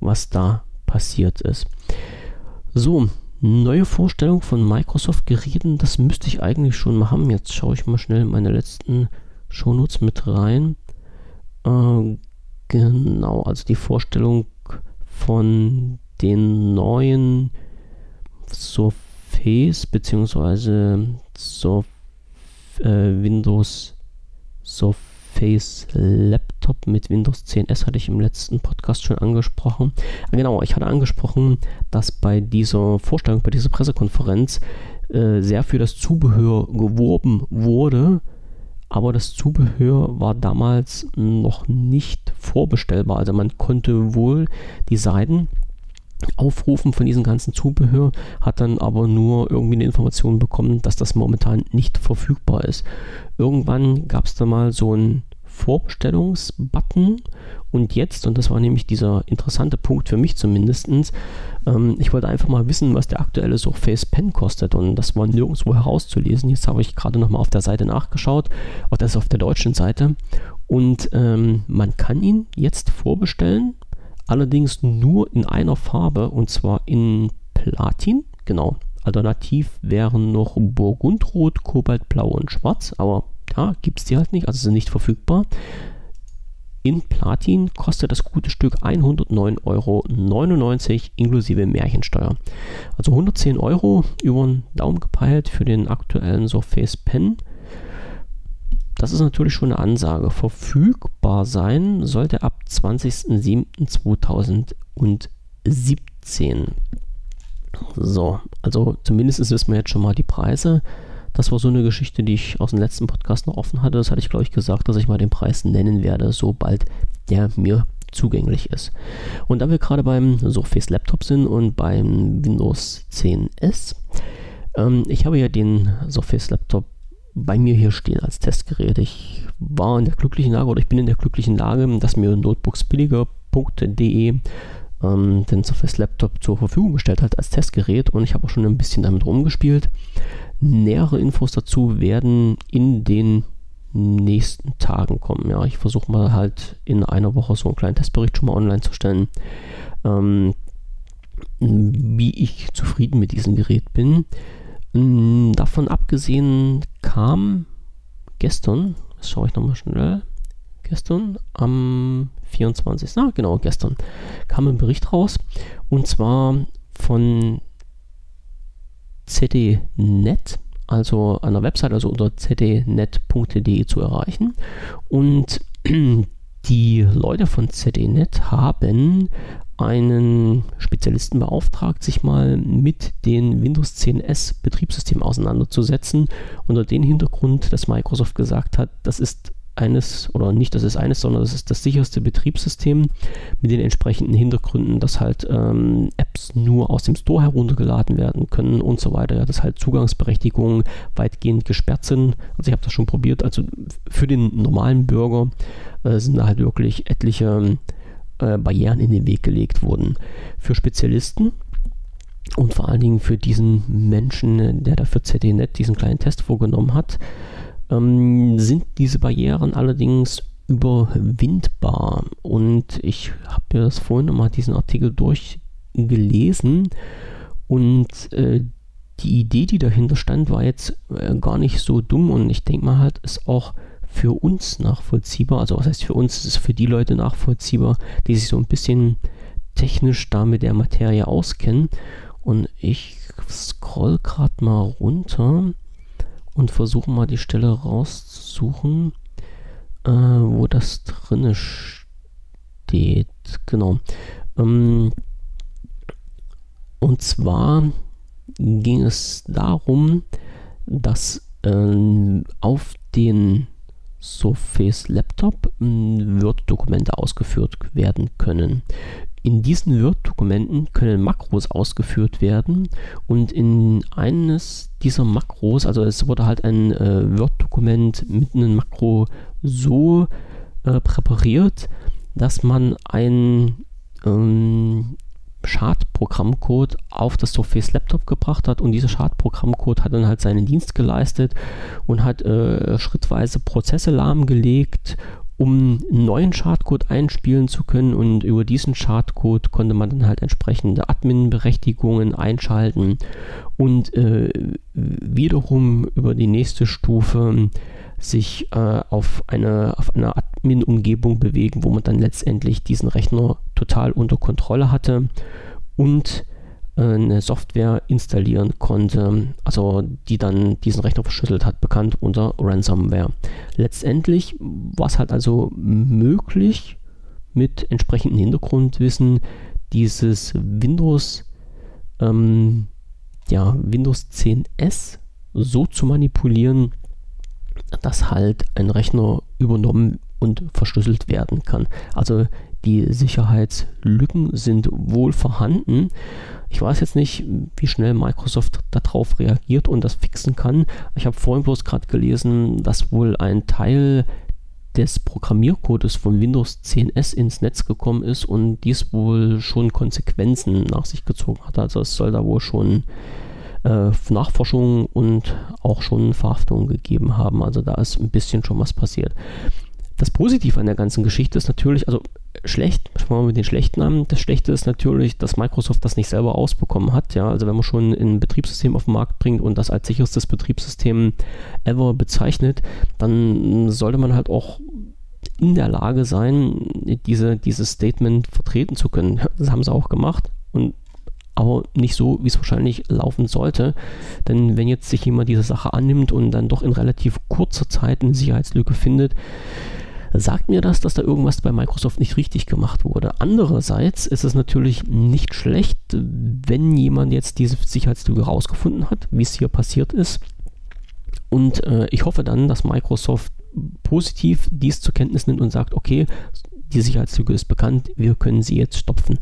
was da passiert ist. So, neue Vorstellung von Microsoft-Geräten, das müsste ich eigentlich schon mal haben. Jetzt schaue ich mal schnell in meine letzten Shownotes mit rein. Äh, genau, also die Vorstellung von den neuen Surface bzw. Surf, äh, Windows Surface Surface Laptop mit Windows 10S hatte ich im letzten Podcast schon angesprochen. Ah, genau, ich hatte angesprochen, dass bei dieser Vorstellung, bei dieser Pressekonferenz äh, sehr für das Zubehör geworben wurde, aber das Zubehör war damals noch nicht vorbestellbar. Also man konnte wohl die Seiten Aufrufen von diesem ganzen Zubehör, hat dann aber nur irgendwie eine Information bekommen, dass das momentan nicht verfügbar ist. Irgendwann gab es da mal so ein Vorbestellungsbutton. Und jetzt, und das war nämlich dieser interessante Punkt für mich zumindest, ähm, ich wollte einfach mal wissen, was der aktuelle Surface Pen kostet. Und das war nirgendwo herauszulesen. Jetzt habe ich gerade nochmal auf der Seite nachgeschaut, auch das ist auf der deutschen Seite. Und ähm, man kann ihn jetzt vorbestellen, allerdings nur in einer Farbe und zwar in Platin, genau, Alternativ wären noch Burgundrot, Kobaltblau und Schwarz, aber ja, gibt es die halt nicht, also sind nicht verfügbar. In Platin kostet das gute Stück 109,99 Euro inklusive Märchensteuer. Also 110 Euro über den Daumen gepeilt für den aktuellen Surface Pen. Das ist natürlich schon eine Ansage. Verfügbar sein sollte ab 20.07.2017. So, also zumindest wissen wir jetzt schon mal die Preise. Das war so eine Geschichte, die ich aus dem letzten Podcast noch offen hatte. Das hatte ich, glaube ich, gesagt, dass ich mal den Preis nennen werde, sobald der mir zugänglich ist. Und da wir gerade beim Surface Laptop sind und beim Windows 10S, ähm, ich habe ja den Surface Laptop bei mir hier stehen als Testgerät. Ich war in der glücklichen Lage oder ich bin in der glücklichen Lage, dass mir notebooksbilliger.de ähm, den Surface Laptop zur Verfügung gestellt hat als Testgerät und ich habe auch schon ein bisschen damit rumgespielt. Nähere Infos dazu werden in den nächsten Tagen kommen. Ja, ich versuche mal halt in einer Woche so einen kleinen Testbericht schon mal online zu stellen, ähm, wie ich zufrieden mit diesem Gerät bin. Ähm, davon abgesehen kam gestern, das schaue ich nochmal schnell, gestern am 24. Na, genau, gestern kam ein Bericht raus und zwar von ZDNet, also einer Website, also unter zdnet.de zu erreichen. Und die Leute von ZDNet haben einen Spezialisten beauftragt, sich mal mit den Windows 10S Betriebssystemen auseinanderzusetzen, unter dem Hintergrund, dass Microsoft gesagt hat, das ist eines, oder nicht das ist eines, sondern das ist das sicherste Betriebssystem mit den entsprechenden Hintergründen, dass halt ähm, Apps nur aus dem Store heruntergeladen werden können und so weiter, ja, dass halt Zugangsberechtigungen weitgehend gesperrt sind. Also ich habe das schon probiert, also für den normalen Bürger äh, sind da halt wirklich etliche äh, Barrieren in den Weg gelegt worden. Für Spezialisten und vor allen Dingen für diesen Menschen, der da für ZDNet diesen kleinen Test vorgenommen hat, ähm, sind diese Barrieren allerdings überwindbar. Und ich habe mir das vorhin nochmal diesen Artikel durchgelesen und äh, die Idee, die dahinter stand, war jetzt äh, gar nicht so dumm und ich denke mal halt, ist auch für uns nachvollziehbar. Also was heißt für uns, ist es für die Leute nachvollziehbar, die sich so ein bisschen technisch da mit der Materie auskennen. Und ich scroll gerade mal runter und versuche mal die Stelle rauszusuchen, äh, wo das drinne steht. Genau. Ähm, und zwar ging es darum, dass äh, auf den Surface Laptop äh, Word-Dokumente ausgeführt werden können. In diesen Word-Dokumenten können Makros ausgeführt werden und in eines dieser Makros, also es wurde halt ein äh, Word-Dokument mit einem Makro so äh, präpariert, dass man ein ähm, Schadprogrammcode auf das Surface Laptop gebracht hat und dieser Schadprogrammcode hat dann halt seinen Dienst geleistet und hat äh, schrittweise Prozesse lahmgelegt um einen neuen Schadcode einspielen zu können und über diesen Schadcode konnte man dann halt entsprechende Admin-Berechtigungen einschalten und äh, wiederum über die nächste Stufe sich äh, auf eine, auf eine Admin-Umgebung bewegen, wo man dann letztendlich diesen Rechner total unter Kontrolle hatte und eine Software installieren konnte, also die dann diesen Rechner verschlüsselt hat, bekannt unter Ransomware. Letztendlich war es halt also möglich, mit entsprechendem Hintergrundwissen dieses Windows, ähm, ja, Windows 10S so zu manipulieren, dass halt ein Rechner übernommen und verschlüsselt werden kann. Also die Sicherheitslücken sind wohl vorhanden. Ich weiß jetzt nicht, wie schnell Microsoft darauf reagiert und das fixen kann. Ich habe vorhin bloß gerade gelesen, dass wohl ein Teil des Programmiercodes von Windows 10S ins Netz gekommen ist und dies wohl schon Konsequenzen nach sich gezogen hat. Also es soll da wohl schon äh, Nachforschungen und auch schon Verhaftungen gegeben haben. Also da ist ein bisschen schon was passiert. Das Positive an der ganzen Geschichte ist natürlich, also schlecht, fangen wir mit den schlechten an. Das Schlechte ist natürlich, dass Microsoft das nicht selber ausbekommen hat. Ja, also wenn man schon ein Betriebssystem auf den Markt bringt und das als sicherstes Betriebssystem ever bezeichnet, dann sollte man halt auch in der Lage sein, diese, dieses Statement vertreten zu können. Das haben sie auch gemacht und aber nicht so, wie es wahrscheinlich laufen sollte. Denn wenn jetzt sich jemand diese Sache annimmt und dann doch in relativ kurzer Zeit eine Sicherheitslücke findet, sagt mir das, dass da irgendwas bei Microsoft nicht richtig gemacht wurde. Andererseits ist es natürlich nicht schlecht, wenn jemand jetzt diese Sicherheitslücke rausgefunden hat, wie es hier passiert ist. Und äh, ich hoffe dann, dass Microsoft positiv dies zur Kenntnis nimmt und sagt, okay, die Sicherheitslücke ist bekannt, wir können sie jetzt stopfen.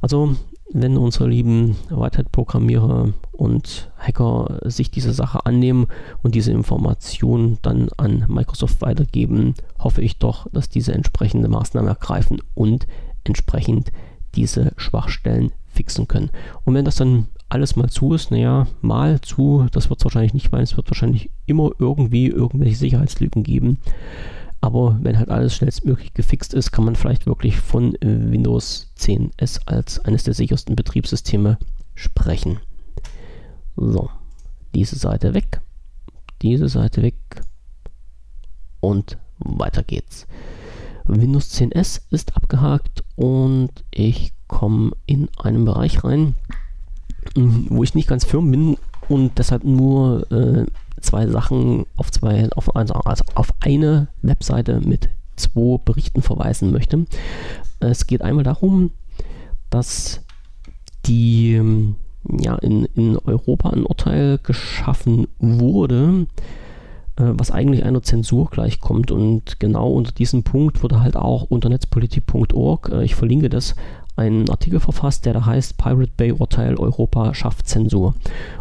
Also wenn unsere lieben Whitehead-Programmierer und Hacker sich diese Sache annehmen und diese Information dann an Microsoft weitergeben, hoffe ich doch, dass diese entsprechende Maßnahmen ergreifen und entsprechend diese Schwachstellen fixen können. Und wenn das dann alles mal zu ist, naja, mal zu, das wird es wahrscheinlich nicht, weil es wird wahrscheinlich immer irgendwie irgendwelche Sicherheitslücken geben. Aber wenn halt alles schnellstmöglich gefixt ist, kann man vielleicht wirklich von Windows 10S als eines der sichersten Betriebssysteme sprechen. So, diese Seite weg, diese Seite weg und weiter geht's. Windows 10S ist abgehakt und ich komme in einen Bereich rein, wo ich nicht ganz firm bin und deshalb nur äh, zwei Sachen auf zwei, auf, also, also auf eine Webseite mit zwei Berichten verweisen möchte. Es geht einmal darum, dass die ja, in, in Europa ein Urteil geschaffen wurde, äh, was eigentlich einer Zensur gleichkommt. Und genau unter diesem Punkt wurde halt auch unter netzpolitik.org, äh, ich verlinke das, einen Artikel verfasst, der da heißt Pirate Bay Urteil Europa schafft Zensur.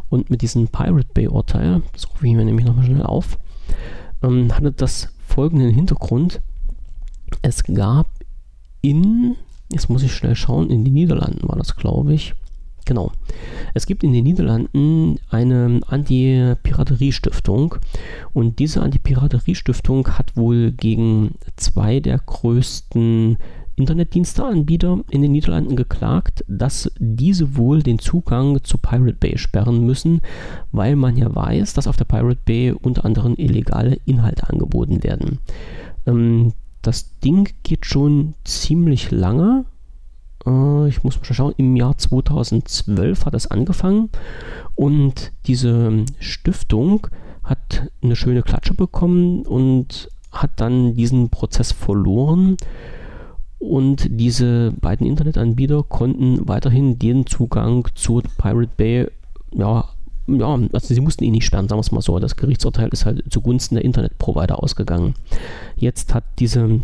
Und mit diesem Pirate Bay Urteil, das rufe ich mir nämlich nochmal schnell auf, ähm, hatte das folgenden Hintergrund. Es gab in, jetzt muss ich schnell schauen, in den Niederlanden war das, glaube ich. Genau. Es gibt in den Niederlanden eine Anti-Piraterie-Stiftung und diese Anti-Piraterie-Stiftung hat wohl gegen zwei der größten Internetdiensteanbieter in den Niederlanden geklagt, dass diese wohl den Zugang zu Pirate Bay sperren müssen, weil man ja weiß, dass auf der Pirate Bay unter anderem illegale Inhalte angeboten werden. Ähm, das Ding geht schon ziemlich lange. Äh, ich muss mal schauen, im Jahr 2012 hat es angefangen und diese Stiftung hat eine schöne Klatsche bekommen und hat dann diesen Prozess verloren und diese beiden Internetanbieter konnten weiterhin den Zugang zu Pirate Bay, ja, ja, also sie mussten ihn nicht sperren, sagen wir es mal so. Das Gerichtsurteil ist halt zugunsten der Internetprovider ausgegangen. Jetzt hat diese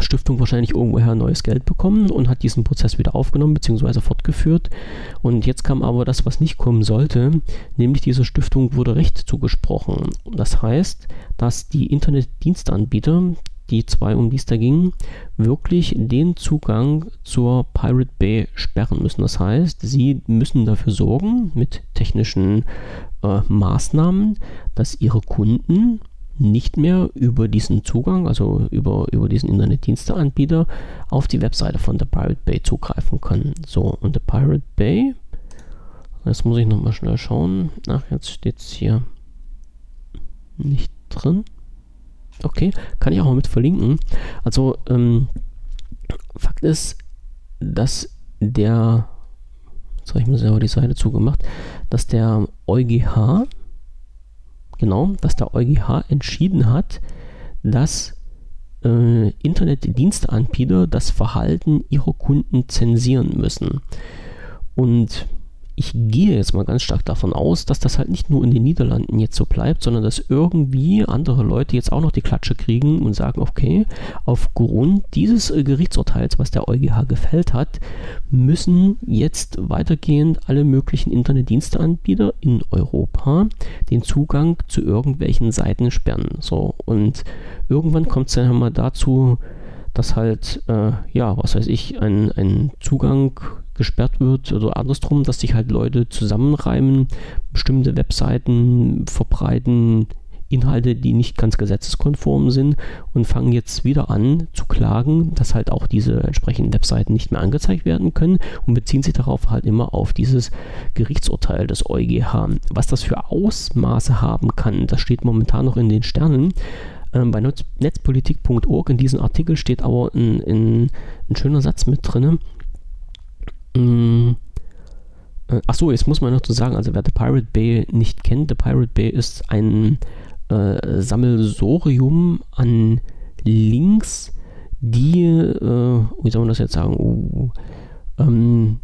Stiftung wahrscheinlich irgendwoher neues Geld bekommen und hat diesen Prozess wieder aufgenommen bzw. fortgeführt. Und jetzt kam aber das, was nicht kommen sollte, nämlich dieser Stiftung wurde Recht zugesprochen. Das heißt, dass die Internetdienstanbieter die zwei, um die es da ging, wirklich den Zugang zur Pirate Bay sperren müssen. Das heißt, sie müssen dafür sorgen, mit technischen äh, Maßnahmen, dass ihre Kunden nicht mehr über diesen Zugang, also über, über diesen Internetdiensteanbieter, auf die Webseite von der Pirate Bay zugreifen können. So, und der Pirate Bay, jetzt muss ich nochmal schnell schauen. Ach, jetzt steht es hier nicht drin. Okay, kann ich auch mal mit verlinken. Also, ähm, Fakt ist, dass der, jetzt habe ich mir selber die Seite zugemacht, dass der EuGH, genau, dass der EuGH entschieden hat, dass äh, Internetdiensteanbieter das Verhalten ihrer Kunden zensieren müssen. Und ich gehe jetzt mal ganz stark davon aus, dass das halt nicht nur in den Niederlanden jetzt so bleibt, sondern dass irgendwie andere Leute jetzt auch noch die Klatsche kriegen und sagen, okay, aufgrund dieses äh, Gerichtsurteils, was der EuGH gefällt hat, müssen jetzt weitergehend alle möglichen Internetdiensteanbieter in Europa den Zugang zu irgendwelchen Seiten sperren. So, und irgendwann kommt es dann mal dazu, dass halt, äh, ja, was weiß ich, ein, ein Zugang gesperrt wird oder andersrum, dass sich halt Leute zusammenreimen, bestimmte Webseiten verbreiten, Inhalte, die nicht ganz gesetzeskonform sind und fangen jetzt wieder an zu klagen, dass halt auch diese entsprechenden Webseiten nicht mehr angezeigt werden können und beziehen sich darauf halt immer auf dieses Gerichtsurteil des EuGH. Was das für Ausmaße haben kann, das steht momentan noch in den Sternen. Ähm, bei netzpolitik.org in diesem Artikel steht aber ein, ein, ein schöner Satz mit drin. Mm, äh, Achso, jetzt muss man noch zu sagen, also wer The Pirate Bay nicht kennt, The Pirate Bay ist ein äh, Sammelsorium an Links, die, äh, wie soll man das jetzt sagen, uh, ähm,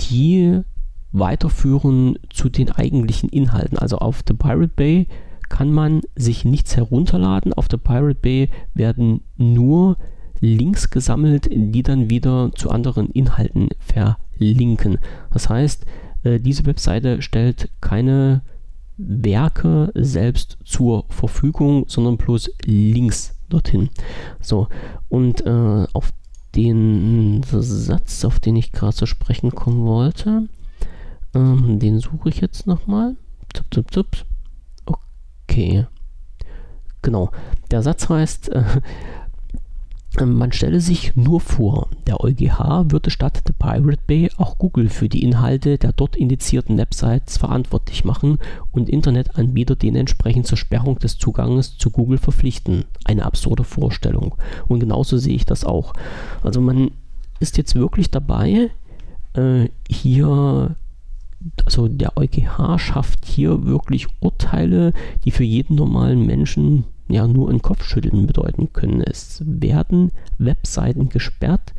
die weiterführen zu den eigentlichen Inhalten. Also auf The Pirate Bay kann man sich nichts herunterladen. Auf der Pirate Bay werden nur Links gesammelt, die dann wieder zu anderen Inhalten verlinken. Das heißt, äh, diese Webseite stellt keine Werke selbst zur Verfügung, sondern bloß Links dorthin. So, und äh, auf den Satz, auf den ich gerade zu sprechen kommen wollte, ähm, den suche ich jetzt nochmal. Zup, zup, zup. Okay. Genau. Der Satz heißt, äh, man stelle sich nur vor, der EuGH würde statt The Pirate Bay auch Google für die Inhalte der dort indizierten Websites verantwortlich machen und Internetanbieter dementsprechend zur Sperrung des Zugangs zu Google verpflichten. Eine absurde Vorstellung. Und genauso sehe ich das auch. Also man ist jetzt wirklich dabei, äh, hier also der EuGH schafft hier wirklich Urteile, die für jeden normalen Menschen ja nur ein Kopfschütteln bedeuten können. Es werden Webseiten gesperrt,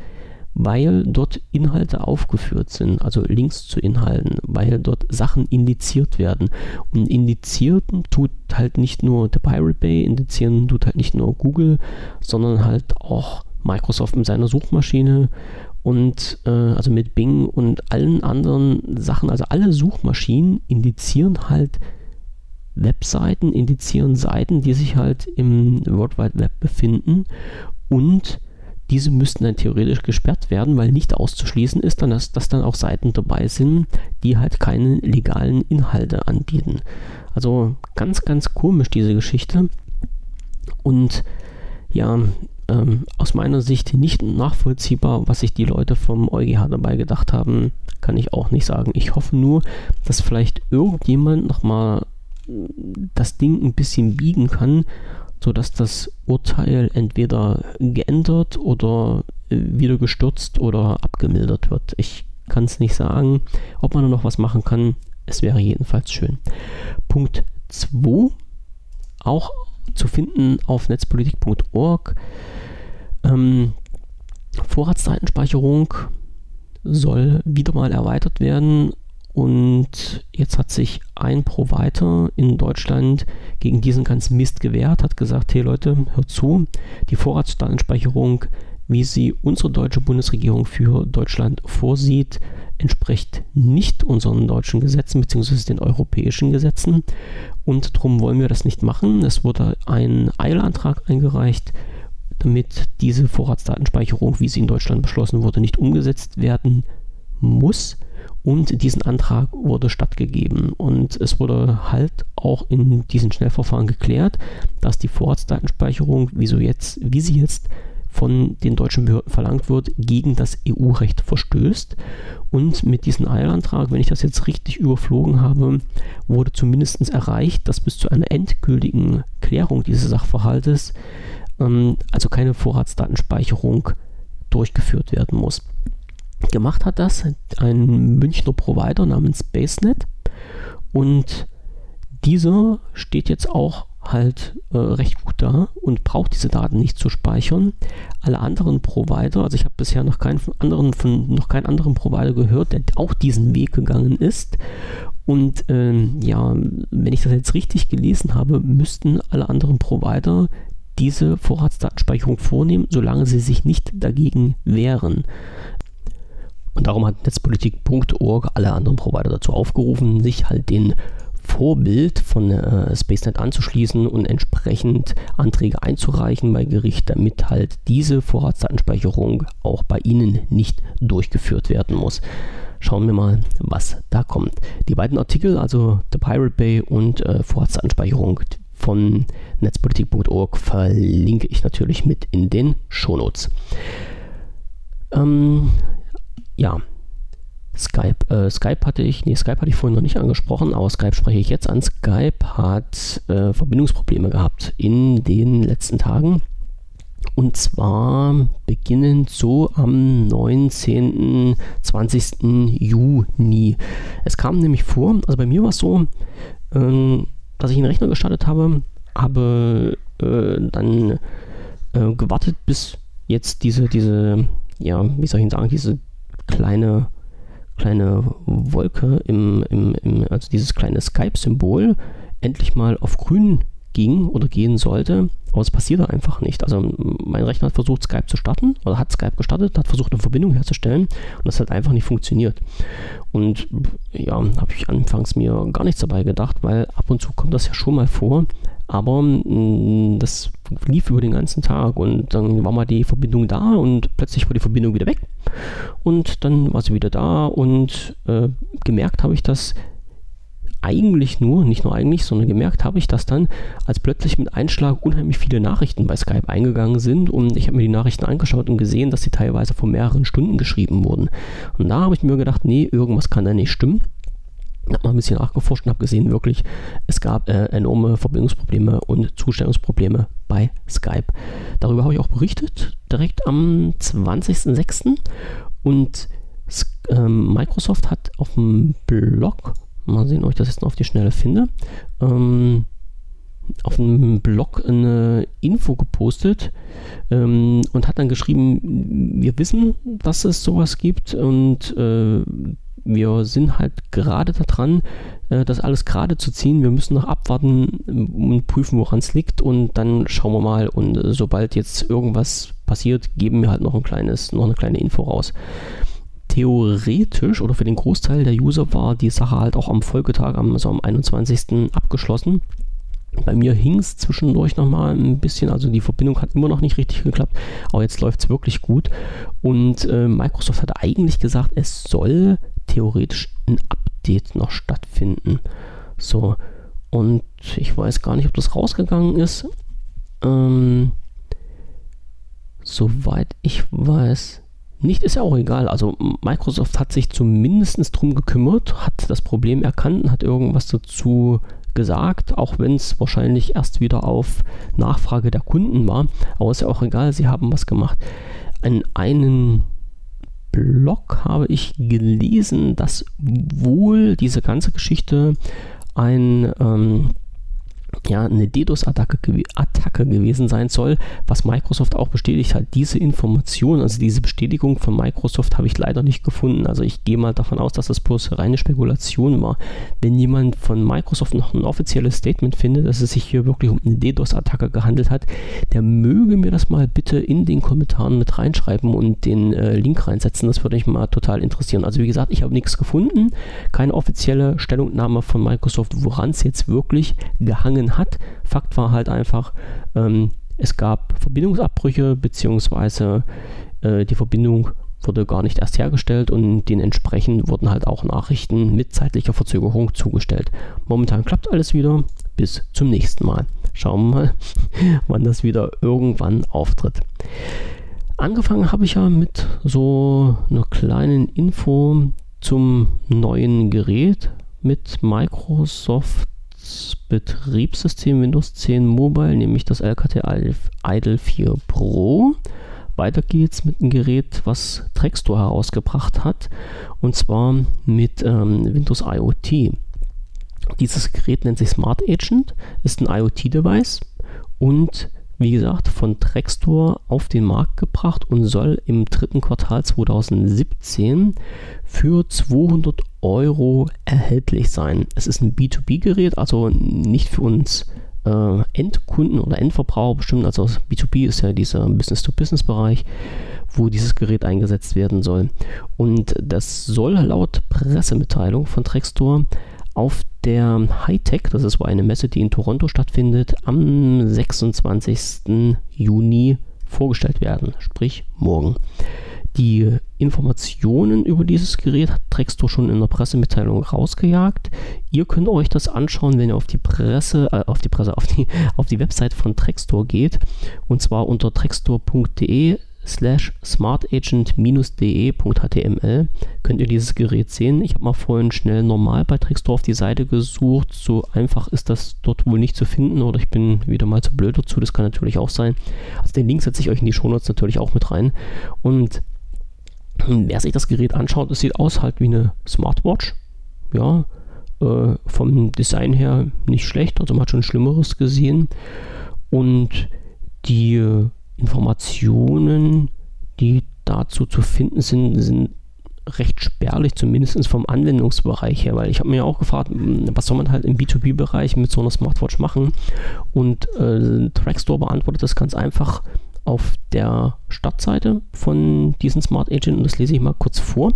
weil dort Inhalte aufgeführt sind, also Links zu Inhalten, weil dort Sachen indiziert werden. Und indizieren tut halt nicht nur der Pirate Bay, indizieren tut halt nicht nur Google, sondern halt auch Microsoft mit seiner Suchmaschine und äh, also mit Bing und allen anderen Sachen, also alle Suchmaschinen indizieren halt Webseiten, indizieren Seiten, die sich halt im World Wide Web befinden und diese müssten dann theoretisch gesperrt werden, weil nicht auszuschließen ist, dann, dass, dass dann auch Seiten dabei sind, die halt keine legalen Inhalte anbieten. Also ganz, ganz komisch diese Geschichte. Und ja, ähm, aus meiner Sicht nicht nachvollziehbar, was sich die Leute vom EuGH dabei gedacht haben, kann ich auch nicht sagen. Ich hoffe nur, dass vielleicht irgendjemand nochmal das Ding ein bisschen biegen kann, sodass das Urteil entweder geändert oder äh, wieder gestürzt oder abgemildert wird. Ich kann es nicht sagen, ob man noch was machen kann. Es wäre jedenfalls schön. Punkt 2, auch zu finden auf netzpolitik.org. Ähm, Vorratsdatenspeicherung soll wieder mal erweitert werden und jetzt hat sich ein Provider in Deutschland gegen diesen ganzen Mist gewehrt, hat gesagt, hey Leute, hört zu, die Vorratsdatenspeicherung, wie sie unsere deutsche Bundesregierung für Deutschland vorsieht, entspricht nicht unseren deutschen Gesetzen bzw. den europäischen Gesetzen und darum wollen wir das nicht machen. Es wurde ein Eilantrag eingereicht, damit diese Vorratsdatenspeicherung, wie sie in Deutschland beschlossen wurde, nicht umgesetzt werden muss. Und diesen Antrag wurde stattgegeben. Und es wurde halt auch in diesen Schnellverfahren geklärt, dass die Vorratsdatenspeicherung, wie, so jetzt, wie sie jetzt von den deutschen Behörden verlangt wird, gegen das EU-Recht verstößt. Und mit diesem Eilantrag, wenn ich das jetzt richtig überflogen habe, wurde zumindest erreicht, dass bis zu einer endgültigen Klärung dieses Sachverhaltes ähm, also keine Vorratsdatenspeicherung durchgeführt werden muss. Gemacht hat das ein Münchner Provider namens SpaceNet und dieser steht jetzt auch halt äh, recht gut da und braucht diese Daten nicht zu speichern. Alle anderen Provider, also ich habe bisher noch keinen anderen von noch keinen anderen Provider gehört, der auch diesen Weg gegangen ist. Und ähm, ja, wenn ich das jetzt richtig gelesen habe, müssten alle anderen Provider diese Vorratsdatenspeicherung vornehmen, solange sie sich nicht dagegen wehren. Und darum hat netzpolitik.org alle anderen Provider dazu aufgerufen, sich halt den Vorbild von äh, SpaceNet anzuschließen und entsprechend Anträge einzureichen bei Gericht, damit halt diese Vorratsdatenspeicherung auch bei Ihnen nicht durchgeführt werden muss. schauen wir mal, was da kommt. Die beiden Artikel, also The Pirate Bay und äh, Vorratsanspeicherung von netzpolitik.org, verlinke ich natürlich mit in den Shownotes. Ähm, ja, Skype. Äh, Skype hatte ich, nee, Skype hatte ich vorhin noch nicht angesprochen, aber Skype spreche ich jetzt an. Skype hat äh, Verbindungsprobleme gehabt in den letzten Tagen. Und zwar beginnend so am 19., 20. Juni. Es kam nämlich vor, also bei mir war es so, äh, dass ich einen Rechner gestartet habe, habe äh, dann äh, gewartet, bis jetzt diese, diese, ja, wie soll ich sagen, diese kleine kleine Wolke im, im, im also dieses kleine Skype-Symbol endlich mal auf grün ging oder gehen sollte, aber es passierte einfach nicht. Also mein Rechner hat versucht, Skype zu starten oder hat Skype gestartet, hat versucht, eine Verbindung herzustellen und das hat einfach nicht funktioniert. Und ja, habe ich anfangs mir gar nichts dabei gedacht, weil ab und zu kommt das ja schon mal vor, aber mm, das lief über den ganzen Tag und dann war mal die Verbindung da und plötzlich war die Verbindung wieder weg und dann war sie wieder da und äh, gemerkt habe ich das eigentlich nur, nicht nur eigentlich, sondern gemerkt habe ich das dann, als plötzlich mit Einschlag unheimlich viele Nachrichten bei Skype eingegangen sind und ich habe mir die Nachrichten angeschaut und gesehen, dass sie teilweise vor mehreren Stunden geschrieben wurden. Und da habe ich mir gedacht, nee, irgendwas kann da nicht stimmen. Habe mal ein bisschen nachgeforscht und habe gesehen, wirklich, es gab äh, enorme Verbindungsprobleme und Zustellungsprobleme bei Skype. Darüber habe ich auch berichtet, direkt am 20.06. Und ähm, Microsoft hat auf dem Blog Mal sehen, ob ich das jetzt noch auf die Schnelle finde. Ähm, auf einem Blog eine Info gepostet ähm, und hat dann geschrieben, wir wissen, dass es sowas gibt und äh, wir sind halt gerade daran, äh, das alles gerade zu ziehen. Wir müssen noch abwarten und prüfen, woran es liegt und dann schauen wir mal und äh, sobald jetzt irgendwas passiert, geben wir halt noch ein kleines, noch eine kleine Info raus theoretisch oder für den Großteil der User war die Sache halt auch am Folgetag, also am 21. abgeschlossen. Bei mir hing es zwischendurch nochmal ein bisschen, also die Verbindung hat immer noch nicht richtig geklappt, aber jetzt läuft es wirklich gut. Und äh, Microsoft hat eigentlich gesagt, es soll theoretisch ein Update noch stattfinden. So, und ich weiß gar nicht, ob das rausgegangen ist. Ähm, soweit ich weiß, nicht ist ja auch egal. Also Microsoft hat sich zumindest drum gekümmert, hat das Problem erkannt, hat irgendwas dazu gesagt, auch wenn es wahrscheinlich erst wieder auf Nachfrage der Kunden war. Aber ist ja auch egal, sie haben was gemacht. An einen Blog habe ich gelesen, dass wohl diese ganze Geschichte ein ähm, ja, eine DDoS-Attacke Attacke gewesen sein soll, was Microsoft auch bestätigt hat. Diese Information, also diese Bestätigung von Microsoft habe ich leider nicht gefunden. Also ich gehe mal davon aus, dass das bloß reine Spekulation war. Wenn jemand von Microsoft noch ein offizielles Statement findet, dass es sich hier wirklich um eine DDoS-Attacke gehandelt hat, der möge mir das mal bitte in den Kommentaren mit reinschreiben und den äh, Link reinsetzen. Das würde mich mal total interessieren. Also wie gesagt, ich habe nichts gefunden, keine offizielle Stellungnahme von Microsoft, woran es jetzt wirklich gehangen hat. Fakt war halt einfach, ähm, es gab Verbindungsabbrüche, beziehungsweise äh, die Verbindung wurde gar nicht erst hergestellt und dementsprechend wurden halt auch Nachrichten mit zeitlicher Verzögerung zugestellt. Momentan klappt alles wieder. Bis zum nächsten Mal. Schauen wir mal, wann das wieder irgendwann auftritt. Angefangen habe ich ja mit so einer kleinen Info zum neuen Gerät mit Microsoft Betriebssystem Windows 10 Mobile, nämlich das LKT Idle 4 Pro. Weiter geht's mit einem Gerät, was Trextor herausgebracht hat, und zwar mit ähm, Windows IoT. Dieses Gerät nennt sich Smart Agent, ist ein IoT-Device und wie gesagt, von Trextor auf den Markt gebracht und soll im dritten Quartal 2017 für 200 Euro erhältlich sein. Es ist ein B2B-Gerät, also nicht für uns äh, Endkunden oder Endverbraucher bestimmt. Also B2B ist ja dieser Business-to-Business-Bereich, wo dieses Gerät eingesetzt werden soll. Und das soll laut Pressemitteilung von Trextor auf der Hightech, das ist eine Messe, die in Toronto stattfindet, am 26. Juni vorgestellt werden, sprich morgen. Die Informationen über dieses Gerät hat Trextor schon in der Pressemitteilung rausgejagt. Ihr könnt euch das anschauen, wenn ihr auf die Presse, äh, auf die Presse, auf die, auf die Website von Trextor geht. Und zwar unter trextor.de slash smartagent-de.html könnt ihr dieses Gerät sehen. Ich habe mal vorhin schnell normal bei Trextor auf die Seite gesucht. So einfach ist das dort wohl nicht zu finden oder ich bin wieder mal zu blöd dazu. Das kann natürlich auch sein. Also den Link setze ich euch in die Shownotes natürlich auch mit rein. Und wer sich das Gerät anschaut, es sieht aus halt wie eine Smartwatch. Ja, äh, vom Design her nicht schlecht. Also man hat schon Schlimmeres gesehen. Und die Informationen, die dazu zu finden sind, sind recht spärlich, zumindest vom Anwendungsbereich her, weil ich habe mir auch gefragt, hm, was soll man halt im B2B-Bereich mit so einer Smartwatch machen? Und äh, Trackstore beantwortet das ganz einfach auf der Startseite von diesem Smart Agent und das lese ich mal kurz vor.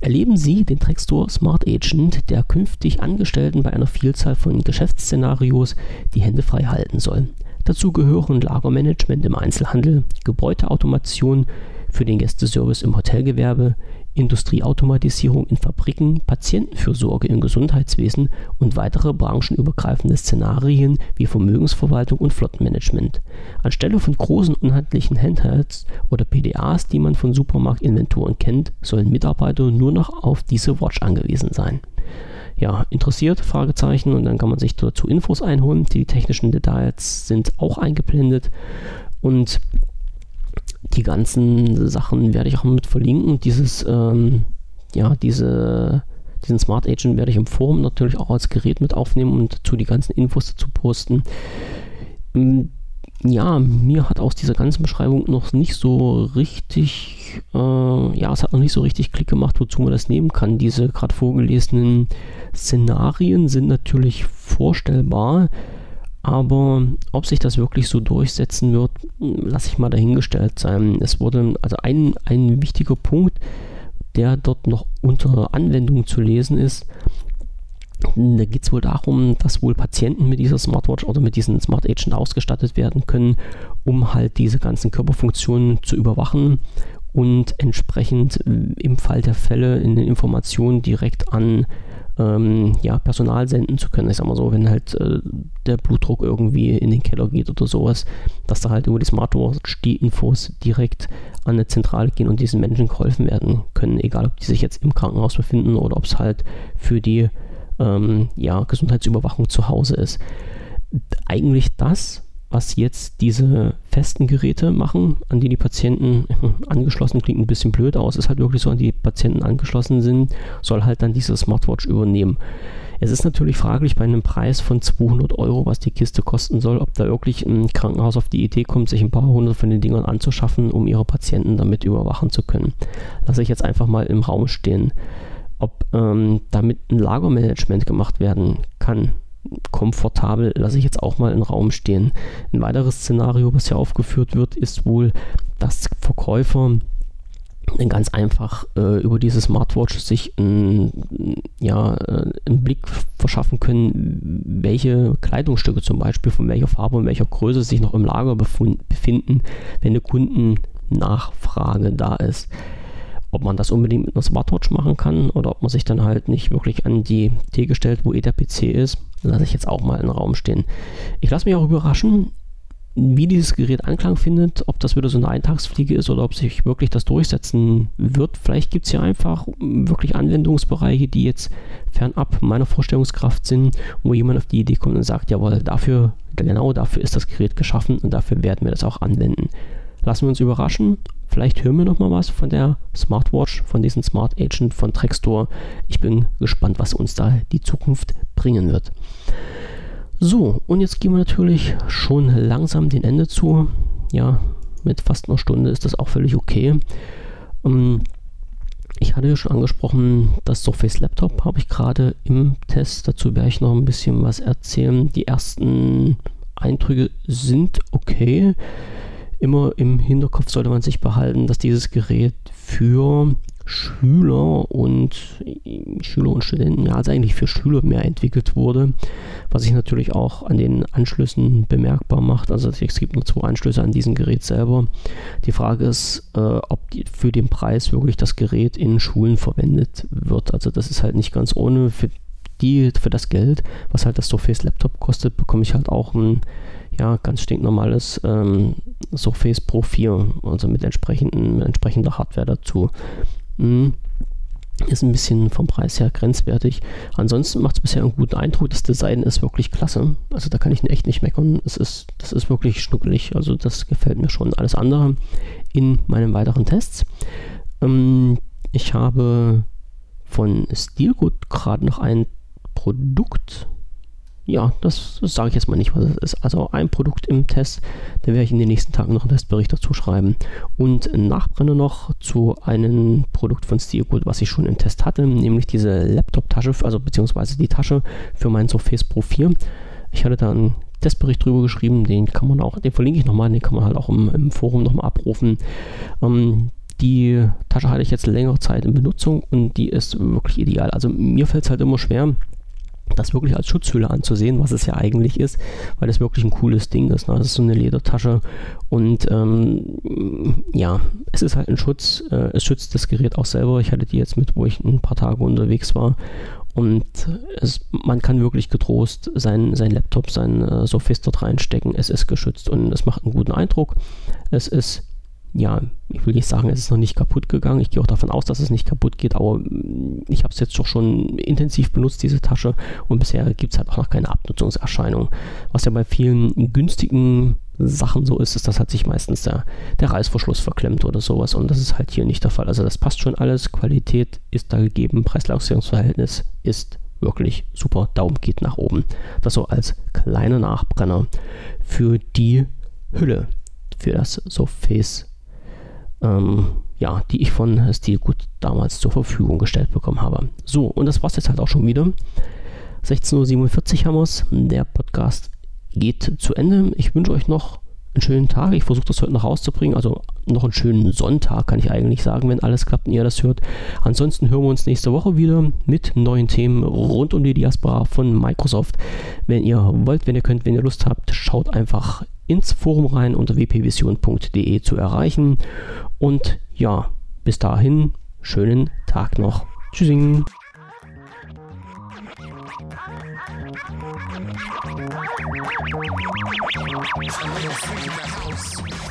Erleben Sie den Trackstore Smart Agent, der künftig Angestellten bei einer Vielzahl von Geschäftsszenarios die Hände frei halten soll. Dazu gehören Lagermanagement im Einzelhandel, Gebäudeautomation für den Gästeservice im Hotelgewerbe, Industrieautomatisierung in Fabriken, Patientenfürsorge im Gesundheitswesen und weitere branchenübergreifende Szenarien wie Vermögensverwaltung und Flottenmanagement. Anstelle von großen unhandlichen Handhelds oder PDAs, die man von Supermarktinventuren kennt, sollen Mitarbeiter nur noch auf diese Watch angewiesen sein ja, interessiert? Fragezeichen. Und dann kann man sich dazu Infos einholen. Die technischen Details sind auch eingeblendet. Und die ganzen Sachen werde ich auch mit verlinken. Dieses, ähm, ja, diese, diesen Smart Agent werde ich im Forum natürlich auch als Gerät mit aufnehmen und dazu die ganzen Infos dazu posten. Ähm, ja, mir hat aus dieser ganzen Beschreibung noch nicht so richtig, äh, ja, es hat noch nicht so richtig Klick gemacht, wozu man das nehmen kann. Diese gerade vorgelesenen Szenarien sind natürlich vorstellbar, aber ob sich das wirklich so durchsetzen wird, lasse ich mal dahingestellt sein. Es wurde, also ein, ein wichtiger Punkt, der dort noch unter Anwendung zu lesen ist, da geht es wohl darum, dass wohl Patienten mit dieser Smartwatch oder mit diesem Smart Agent ausgestattet werden können, um halt diese ganzen Körperfunktionen zu überwachen und entsprechend äh, im Fall der Fälle in den Informationen direkt an ähm, ja, Personal senden zu können. Ich sag mal so, wenn halt äh, der Blutdruck irgendwie in den Keller geht oder sowas, dass da halt über die Smartwatch die Infos direkt an eine Zentrale gehen und diesen Menschen geholfen werden können, egal ob die sich jetzt im Krankenhaus befinden oder ob es halt für die ähm, ja, Gesundheitsüberwachung zu Hause ist. Eigentlich das, was jetzt diese festen Geräte machen, an die die Patienten angeschlossen, klingt ein bisschen blöd aus, ist halt wirklich so, an die Patienten angeschlossen sind, soll halt dann diese Smartwatch übernehmen. Es ist natürlich fraglich bei einem Preis von 200 Euro, was die Kiste kosten soll, ob da wirklich ein Krankenhaus auf die Idee kommt, sich ein paar hundert von den Dingern anzuschaffen, um ihre Patienten damit überwachen zu können. Lasse ich jetzt einfach mal im Raum stehen ob ähm, damit ein Lagermanagement gemacht werden kann. Komfortabel lasse ich jetzt auch mal im Raum stehen. Ein weiteres Szenario, was hier aufgeführt wird, ist wohl, dass Verkäufer ganz einfach äh, über diese Smartwatch sich ein, ja, äh, einen Blick verschaffen können, welche Kleidungsstücke zum Beispiel von welcher Farbe und welcher Größe sich noch im Lager befinden, wenn eine Kundennachfrage da ist. Ob man das unbedingt mit einer Smartwatch machen kann oder ob man sich dann halt nicht wirklich an die Theke stellt, wo eh der PC ist, lasse ich jetzt auch mal in den Raum stehen. Ich lasse mich auch überraschen, wie dieses Gerät Anklang findet, ob das wieder so eine Eintagsfliege ist oder ob sich wirklich das durchsetzen wird. Vielleicht gibt es ja einfach wirklich Anwendungsbereiche, die jetzt fernab meiner Vorstellungskraft sind, wo jemand auf die Idee kommt und sagt, jawohl, dafür, genau dafür ist das Gerät geschaffen und dafür werden wir das auch anwenden. Lassen wir uns überraschen Vielleicht hören wir noch mal was von der Smartwatch, von diesem Smart Agent von Trextor. Ich bin gespannt, was uns da die Zukunft bringen wird. So, und jetzt gehen wir natürlich schon langsam dem Ende zu. Ja, mit fast einer Stunde ist das auch völlig okay. Ähm, ich hatte ja schon angesprochen, das Surface Laptop habe ich gerade im Test. Dazu werde ich noch ein bisschen was erzählen. Die ersten Eindrücke sind okay immer im Hinterkopf sollte man sich behalten, dass dieses Gerät für Schüler und Schüler und Studenten, ja, also eigentlich für Schüler mehr entwickelt wurde, was sich natürlich auch an den Anschlüssen bemerkbar macht. Also es gibt nur zwei Anschlüsse an diesem Gerät selber. Die Frage ist, äh, ob die, für den Preis wirklich das Gerät in Schulen verwendet wird. Also das ist halt nicht ganz ohne. Für die, für das Geld, was halt das Surface Laptop kostet, bekomme ich halt auch ein ja, ganz stinknormales ähm, Surface Pro 4, also mit, entsprechenden, mit entsprechender Hardware dazu. Mhm. Ist ein bisschen vom Preis her grenzwertig. Ansonsten macht es bisher einen guten Eindruck. Das Design ist wirklich klasse. Also da kann ich echt nicht meckern. Es ist, das ist wirklich schnuckelig. Also das gefällt mir schon. Alles andere in meinen weiteren Tests. Ähm, ich habe von Steelgood gerade noch ein Produkt ja, das, das sage ich jetzt mal nicht, was es ist. Also ein Produkt im Test, da werde ich in den nächsten Tagen noch einen Testbericht dazu schreiben. Und Nachbrenner noch zu einem Produkt von Steelgood, was ich schon im Test hatte, nämlich diese Laptop-Tasche, also beziehungsweise die Tasche für mein Surface Pro 4. Ich hatte da einen Testbericht drüber geschrieben, den kann man auch, den verlinke ich nochmal, den kann man halt auch im, im Forum nochmal abrufen. Ähm, die Tasche hatte ich jetzt längere Zeit in Benutzung und die ist wirklich ideal. Also mir fällt es halt immer schwer, das wirklich als Schutzhülle anzusehen, was es ja eigentlich ist, weil das wirklich ein cooles Ding ist. Ne? Das ist so eine Ledertasche und ähm, ja, es ist halt ein Schutz. Äh, es schützt das Gerät auch selber. Ich hatte die jetzt mit, wo ich ein paar Tage unterwegs war und es, man kann wirklich getrost sein, sein Laptop, sein äh, Surface dort reinstecken. Es ist geschützt und es macht einen guten Eindruck. Es ist ja, ich will nicht sagen, es ist noch nicht kaputt gegangen. Ich gehe auch davon aus, dass es nicht kaputt geht, aber mm, ich habe es jetzt doch schon intensiv benutzt, diese Tasche, und bisher gibt es halt auch noch keine Abnutzungserscheinung. Was ja bei vielen günstigen Sachen so ist, ist, dass halt sich meistens der, der Reißverschluss verklemmt oder sowas und das ist halt hier nicht der Fall. Also das passt schon alles, Qualität ist da gegeben, Preis-Leistungsverhältnis ist wirklich super, Daumen geht nach oben. Das so als kleiner Nachbrenner für die Hülle, für das Surface ähm, ja, die ich von Stilgut damals zur Verfügung gestellt bekommen habe. So, und das war es jetzt halt auch schon wieder. 16.47 Uhr haben wir es. Der Podcast geht zu Ende. Ich wünsche euch noch einen schönen Tag. Ich versuche das heute noch rauszubringen. Also noch einen schönen Sonntag, kann ich eigentlich sagen, wenn alles klappt und ihr das hört. Ansonsten hören wir uns nächste Woche wieder mit neuen Themen rund um die Diaspora von Microsoft. Wenn ihr wollt, wenn ihr könnt, wenn ihr Lust habt, schaut einfach ins Forum rein unter wpvision.de zu erreichen. Und ja, bis dahin, schönen Tag noch. Tschüssing. I'm gonna freak the house.